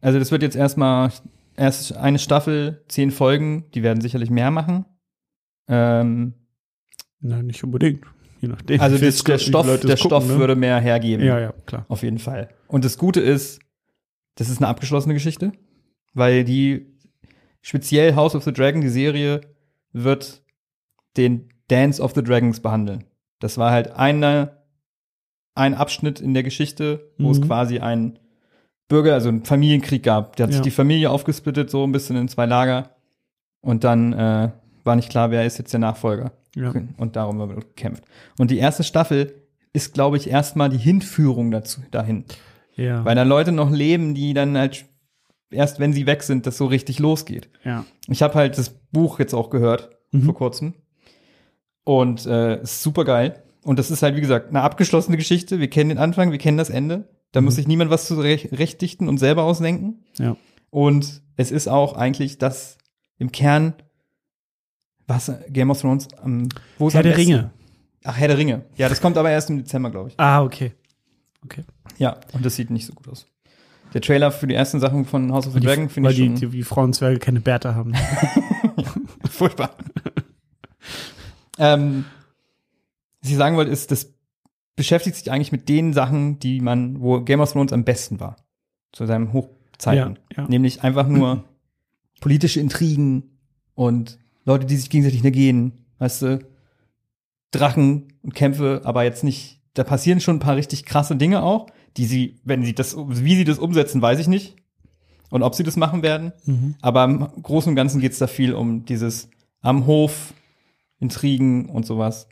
also das wird jetzt erstmal erst eine Staffel, zehn Folgen, die werden sicherlich mehr machen. Ähm, Nein, nicht unbedingt. Je nachdem. also das, der Stoff, der es gucken, Stoff ne? würde mehr hergeben. Ja, ja, klar. Auf jeden Fall. Und das Gute ist, das ist eine abgeschlossene Geschichte, weil die speziell House of the Dragon, die Serie, wird den Dance of the Dragons behandeln. Das war halt eine, ein Abschnitt in der Geschichte, wo es Mhm. quasi einen Bürger, also einen Familienkrieg gab. Der hat Ja. sich die Familie aufgesplittet, so ein bisschen in zwei Lager. Und dann äh, war nicht klar, wer ist jetzt der Nachfolger. Ja. Und darum wird gekämpft. Und die erste Staffel ist, glaube ich, erstmal die Hinführung dazu, dahin. Ja. Weil da Leute noch leben, die dann halt erst, wenn sie weg sind, das so richtig losgeht. ja. Ich habe halt das Buch jetzt auch gehört Mhm. vor kurzem. Und äh, ist super geil. Und das ist halt, wie gesagt, eine abgeschlossene Geschichte. Wir kennen den Anfang, wir kennen das Ende. Da muss sich niemand was zurechtdichten und selber ausdenken. Mhm. Ja. Und es ist auch eigentlich das im Kern, was Game of Thrones am wo Herr der besten- Ringe. Ach, Herr der Ringe. Ja, das kommt aber erst im Dezember, glaube ich. Ah, okay. Okay. Ja, und das sieht nicht so gut aus. Der Trailer für die ersten Sachen von House of the Weil Dragon die, finde weil ich die, schon die, wie Frauenzwerge keine Bärte haben. furchtbar. ähm, was ich sagen wollte, ist, das beschäftigt sich eigentlich mit den Sachen, die man, wo Game of Thrones am besten war. Zu seinen Hochzeiten. Ja, ja. Nämlich einfach nur politische Intrigen und Leute, die sich gegenseitig negehen. Weißt du, Drachen und Kämpfe, aber jetzt nicht, da passieren schon ein paar richtig krasse Dinge auch, die sie, wenn sie das, wie sie das umsetzen, weiß ich nicht. Und ob sie das machen werden. Mhm. Aber im Großen und Ganzen geht es da viel um dieses am Hof, Intrigen und sowas.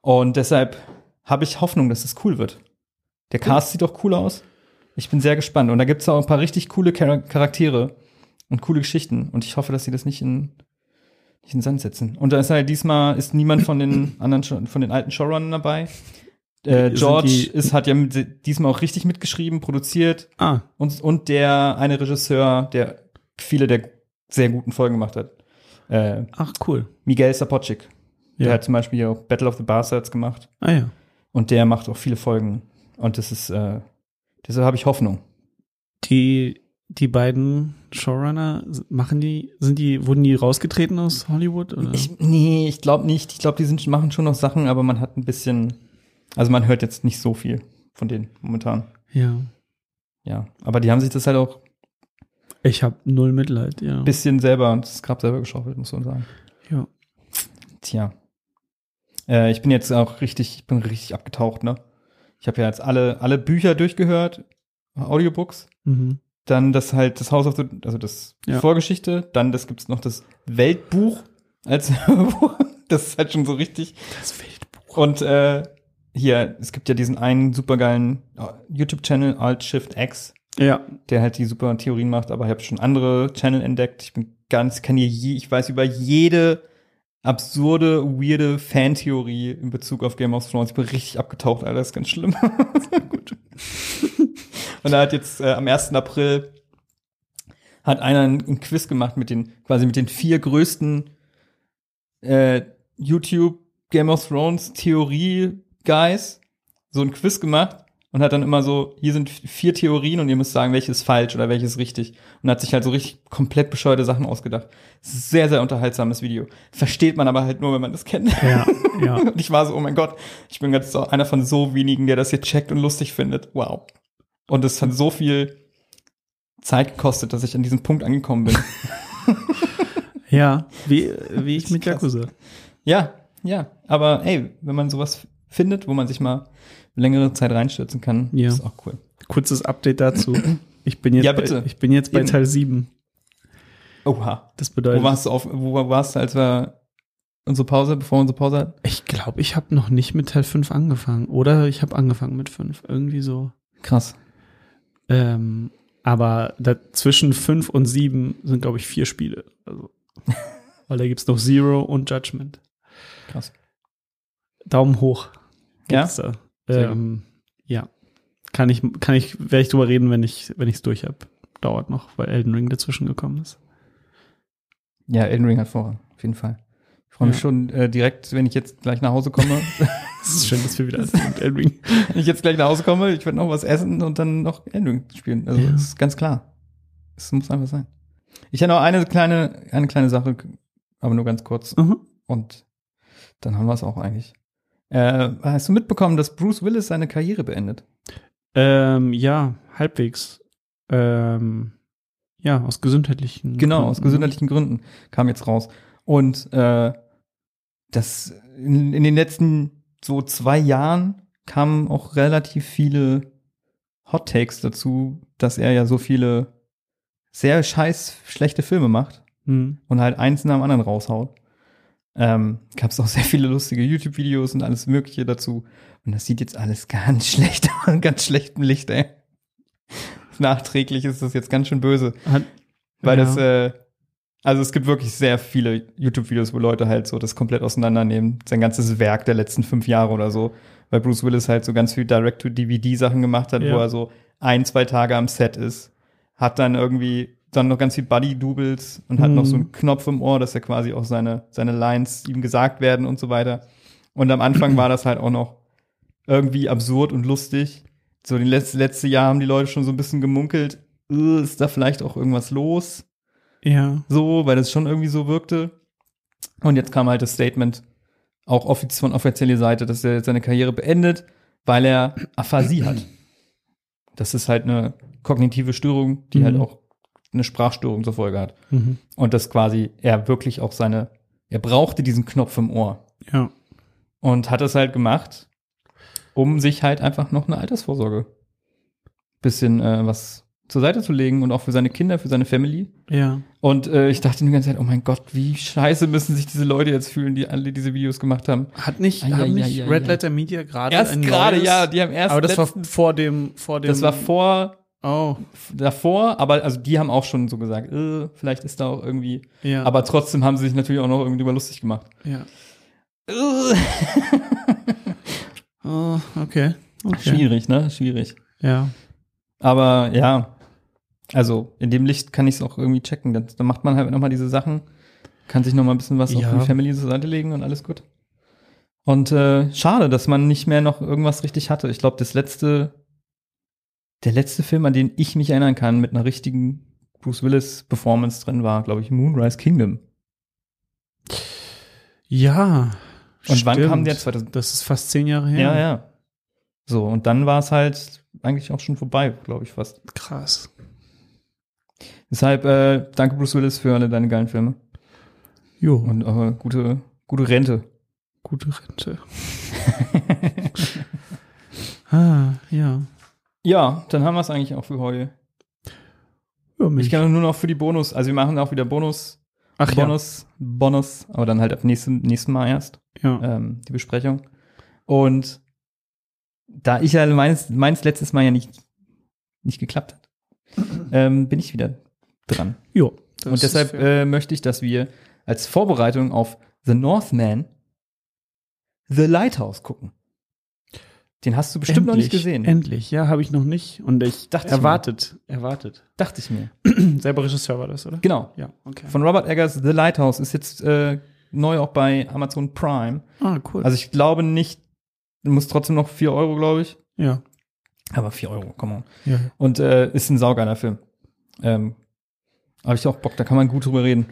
Und deshalb habe ich Hoffnung, dass es cool wird. Der Cast sieht doch cool aus. Ich bin sehr gespannt. Und da gibt es auch ein paar richtig coole Char Charaktere und coole Geschichten. Und ich hoffe, dass sie das nicht in, nicht in den Sand setzen. Und da ist halt diesmal ist niemand von den anderen, von den alten Showrunnern dabei. Äh, George ist, hat ja mit, diesmal auch richtig mitgeschrieben, produziert Ah, und, und der eine Regisseur, der viele der sehr guten Folgen gemacht hat. Äh, ach, cool. Miguel Sapochnik. Der Ja. hat zum Beispiel auch Battle of the Bastards gemacht. Ah ja. Und der macht auch viele Folgen. Und das ist, äh, deshalb habe ich Hoffnung. Die, die beiden Showrunner, machen die, sind die, wurden die rausgetreten aus Hollywood? Oder? Ich, nee, ich glaube nicht. Ich glaube, die sind, machen schon noch Sachen, aber man hat ein bisschen, also man hört jetzt nicht so viel von denen momentan. ja. Ja, aber die haben sich das halt auch Ich habe null Mitleid, ja. ein bisschen selber, das Grab selber geschaufelt, muss man sagen. ja. Tja. Äh, ich bin jetzt auch richtig, ich bin richtig abgetaucht, ne? Ich habe ja jetzt alle, alle Bücher durchgehört, Audiobooks. Mhm. Dann das halt, das House of the, also das die Ja. Vorgeschichte. Dann das gibt's noch das Weltbuch als. Das ist halt schon so richtig. Das Weltbuch. Und äh, hier, es gibt ja diesen einen supergeilen äh, YouTube-Channel, Alt Shift X, Ja. der halt die super Theorien macht, aber ich habe schon andere Channel entdeckt. Ich bin ganz, kann hier je, ich weiß über jede absurde, weirde Fantheorie in Bezug auf Game of Thrones. Ich bin richtig abgetaucht, Alter, das ist ganz schlimm. Gut. Und er hat jetzt äh, am 1. April hat einer ein, ein Quiz gemacht mit den, quasi mit den vier größten äh, YouTube Game of Thrones Theorie Guys so ein Quiz gemacht und hat dann immer so, hier sind vier Theorien und ihr müsst sagen, welche ist falsch oder welche ist richtig. Und hat sich halt so richtig komplett bescheuerte Sachen ausgedacht. Sehr, sehr unterhaltsames Video. Versteht man aber halt nur, wenn man das kennt. Ja, ja. Und ich war so, oh mein Gott, ich bin jetzt so einer von so wenigen, der das hier checkt und lustig findet. Wow. Und es hat so viel Zeit gekostet, dass ich an diesem Punkt angekommen bin. Ja, wie, wie ich mit. Yakuza. ja, ja. Aber ey, wenn man sowas findet, wo man sich mal längere Zeit reinstürzen kann, Ja. ist auch cool. Kurzes Update dazu. Ich bin jetzt, Ja. Bei, ich bin jetzt bei Eben. Teil 7. Oha. Das Wo bedeutet, warst du auf, wo warst du, als wir unsere Pause, bevor unsere Pause hatten? ich glaube, ich habe noch nicht mit Teil 5 angefangen. Oder ich habe angefangen mit 5. Irgendwie so. Krass. Ähm, aber zwischen 5 und 7 sind, glaube ich, vier Spiele. Also, weil da gibt's noch Zero und Judgment. Krass. Daumen hoch. Ja? Gibt's da. Ähm, ja. Kann ich, kann ich, werde ich drüber reden, wenn ich, wenn ich es durch habe. Dauert noch, weil Elden Ring dazwischen gekommen ist. Ja, Elden Ring hat Vorrang, auf jeden Fall. Ich freue mich Ja. schon äh, direkt, wenn ich jetzt gleich nach Hause komme. Es ist schön, dass wir wieder mit Elden Ring. wenn ich jetzt gleich nach Hause komme, ich werde noch was essen und dann noch Elden Ring spielen. Also Ja. das ist ganz klar. Es muss einfach sein. Ich hätte noch eine kleine, eine kleine Sache, aber nur ganz kurz. Mhm. Und dann haben wir es auch eigentlich. Äh, hast du mitbekommen, dass Bruce Willis seine Karriere beendet? Ähm, ja, halbwegs. Ähm, ja, aus gesundheitlichen Genau, Gründen. aus gesundheitlichen Gründen kam jetzt raus. Und äh, das in, in den letzten so zwei Jahren kamen auch relativ viele Hot Takes dazu, dass er ja so viele sehr scheiß schlechte Filme macht Mhm. und halt eins nach dem anderen raushaut. Ähm, Gab es auch sehr viele lustige YouTube-Videos und alles Mögliche dazu. Und das sieht jetzt alles ganz schlecht, aus, ganz schlechten Licht, ey. Nachträglich ist das jetzt ganz schön böse. Hat, Weil ja. das, äh, also es gibt wirklich sehr viele YouTube-Videos, wo Leute halt so das komplett auseinandernehmen, sein ganzes Werk der letzten fünf Jahre oder so. Weil Bruce Willis halt so ganz viel Direct-to-DVD-Sachen gemacht hat, Ja. wo er so ein, zwei Tage am Set ist. Hat dann irgendwie dann noch ganz viel Buddy-Doubles und hat Mhm. noch so einen Knopf im Ohr, dass er quasi auch seine, seine Lines ihm gesagt werden und so weiter. Und am Anfang war das halt auch noch irgendwie absurd und lustig. So, die letzte, letzte Jahr haben die Leute schon so ein bisschen gemunkelt, ist da vielleicht auch irgendwas los? ja. so, weil das schon irgendwie so wirkte. Und jetzt kam halt das Statement auch offiz von offizieller Seite, dass er jetzt seine Karriere beendet, weil er Aphasie hat. Das ist halt eine kognitive Störung, die Mhm. halt auch eine Sprachstörung zur Folge hat. Mhm. Und dass quasi er wirklich auch seine, er brauchte diesen Knopf im Ohr Ja. und hat es halt gemacht, um sich halt einfach noch eine Altersvorsorge bisschen äh, was zur Seite zu legen und auch für seine Kinder, für seine Family. Ja. Und äh, ich dachte die ganze Zeit, oh mein Gott, wie scheiße müssen sich diese Leute jetzt fühlen, die alle diese Videos gemacht haben. Hat nicht, haben ai, nicht ai, Red ai. Letter Media gerade Erst gerade, ja, die haben erst Aber das war vor dem, vor dem. das war vor, Oh, davor, aber also die haben auch schon so gesagt, äh, vielleicht ist da auch irgendwie, ja. aber trotzdem haben sie sich natürlich auch noch irgendwie drüber lustig gemacht. ja. Äh, Oh, okay. okay. Schwierig, ne? Schwierig. Ja. Aber ja, also in dem Licht kann ich es auch irgendwie checken. Dann, dann macht man halt nochmal diese Sachen, kann sich nochmal ein bisschen was Ja. für die Family zur Seite legen und alles gut. Und äh, schade, dass man nicht mehr noch irgendwas richtig hatte. Ich glaube, das letzte, der letzte Film, an den ich mich erinnern kann, mit einer richtigen Bruce Willis Performance drin war, glaube ich, Moonrise Kingdom. Ja. Und wann stimmt. kam der? 2000? Das ist fast zehn Jahre her. Ja, ja. So, und dann war es halt eigentlich auch schon vorbei, glaube ich fast. Krass. Deshalb, äh, danke Bruce Willis für alle deine geilen Filme. Jo. Und äh, gute, gute Rente. gute Rente. ah, ja. Ja, dann haben wir es eigentlich auch für heute. ja. Ich kann nur noch für die Bonus, also wir machen auch wieder Bonus, Ach Bonus, Bonus, aber dann halt ab nächsten, nächsten Mal erst ja. ja. ähm, die Besprechung. Und da ich ja meins, meins letztes Mal ja nicht, nicht geklappt hat, ähm, bin ich wieder dran. Jo. Und deshalb äh, möchte ich, dass wir als Vorbereitung auf The Northman The Lighthouse gucken. Den hast du bestimmt noch nicht Endlich, gesehen. Endlich, ja, habe ich noch nicht. Und ich Dachte ich erwartet, erwartet. Dachte ich mir. Selber Regisseur war das, oder? Genau. Ja, okay. Von Robert Eggers The Lighthouse ist jetzt äh, neu auch bei Amazon Prime. ah, cool. Also ich glaube nicht, muss trotzdem noch 4 Euro, glaube ich. ja. Aber 4 Euro, come on. ja. Und äh, ist ein saugeiler Film. Ähm, habe ich auch Bock, da kann man gut drüber reden.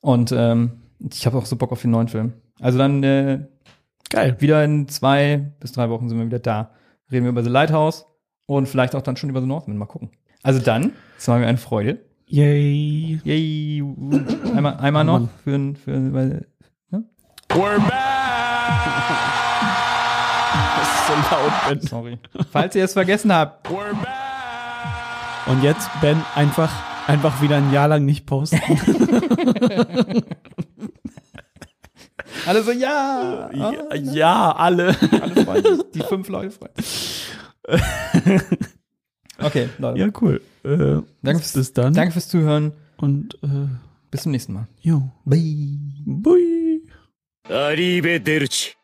Und ähm, ich habe auch so Bock auf den neuen Film. Also dann äh, Geil. wieder in zwei bis drei Wochen sind wir wieder da. Reden wir über The Lighthouse und vielleicht auch dann schon über The Northman. Mal gucken. Also dann, es war mir eine Freude. Yay. Yay. Einmal, einmal noch für, ein- für weil, We're back! Das ist so laut, Ben. sorry. Falls ihr es vergessen habt. We're back! Und jetzt, Ben, einfach, einfach wieder ein Jahr lang nicht posten. Alle so, ja. Ja, ah, ja, alle. Alle frei. Die fünf Leute frei. okay, Leute. Ja, cool. Äh, danke fürs, bis dann. Danke fürs Zuhören. Und äh, bis zum nächsten Mal. Jo. Bye. Bye. Arrivederci.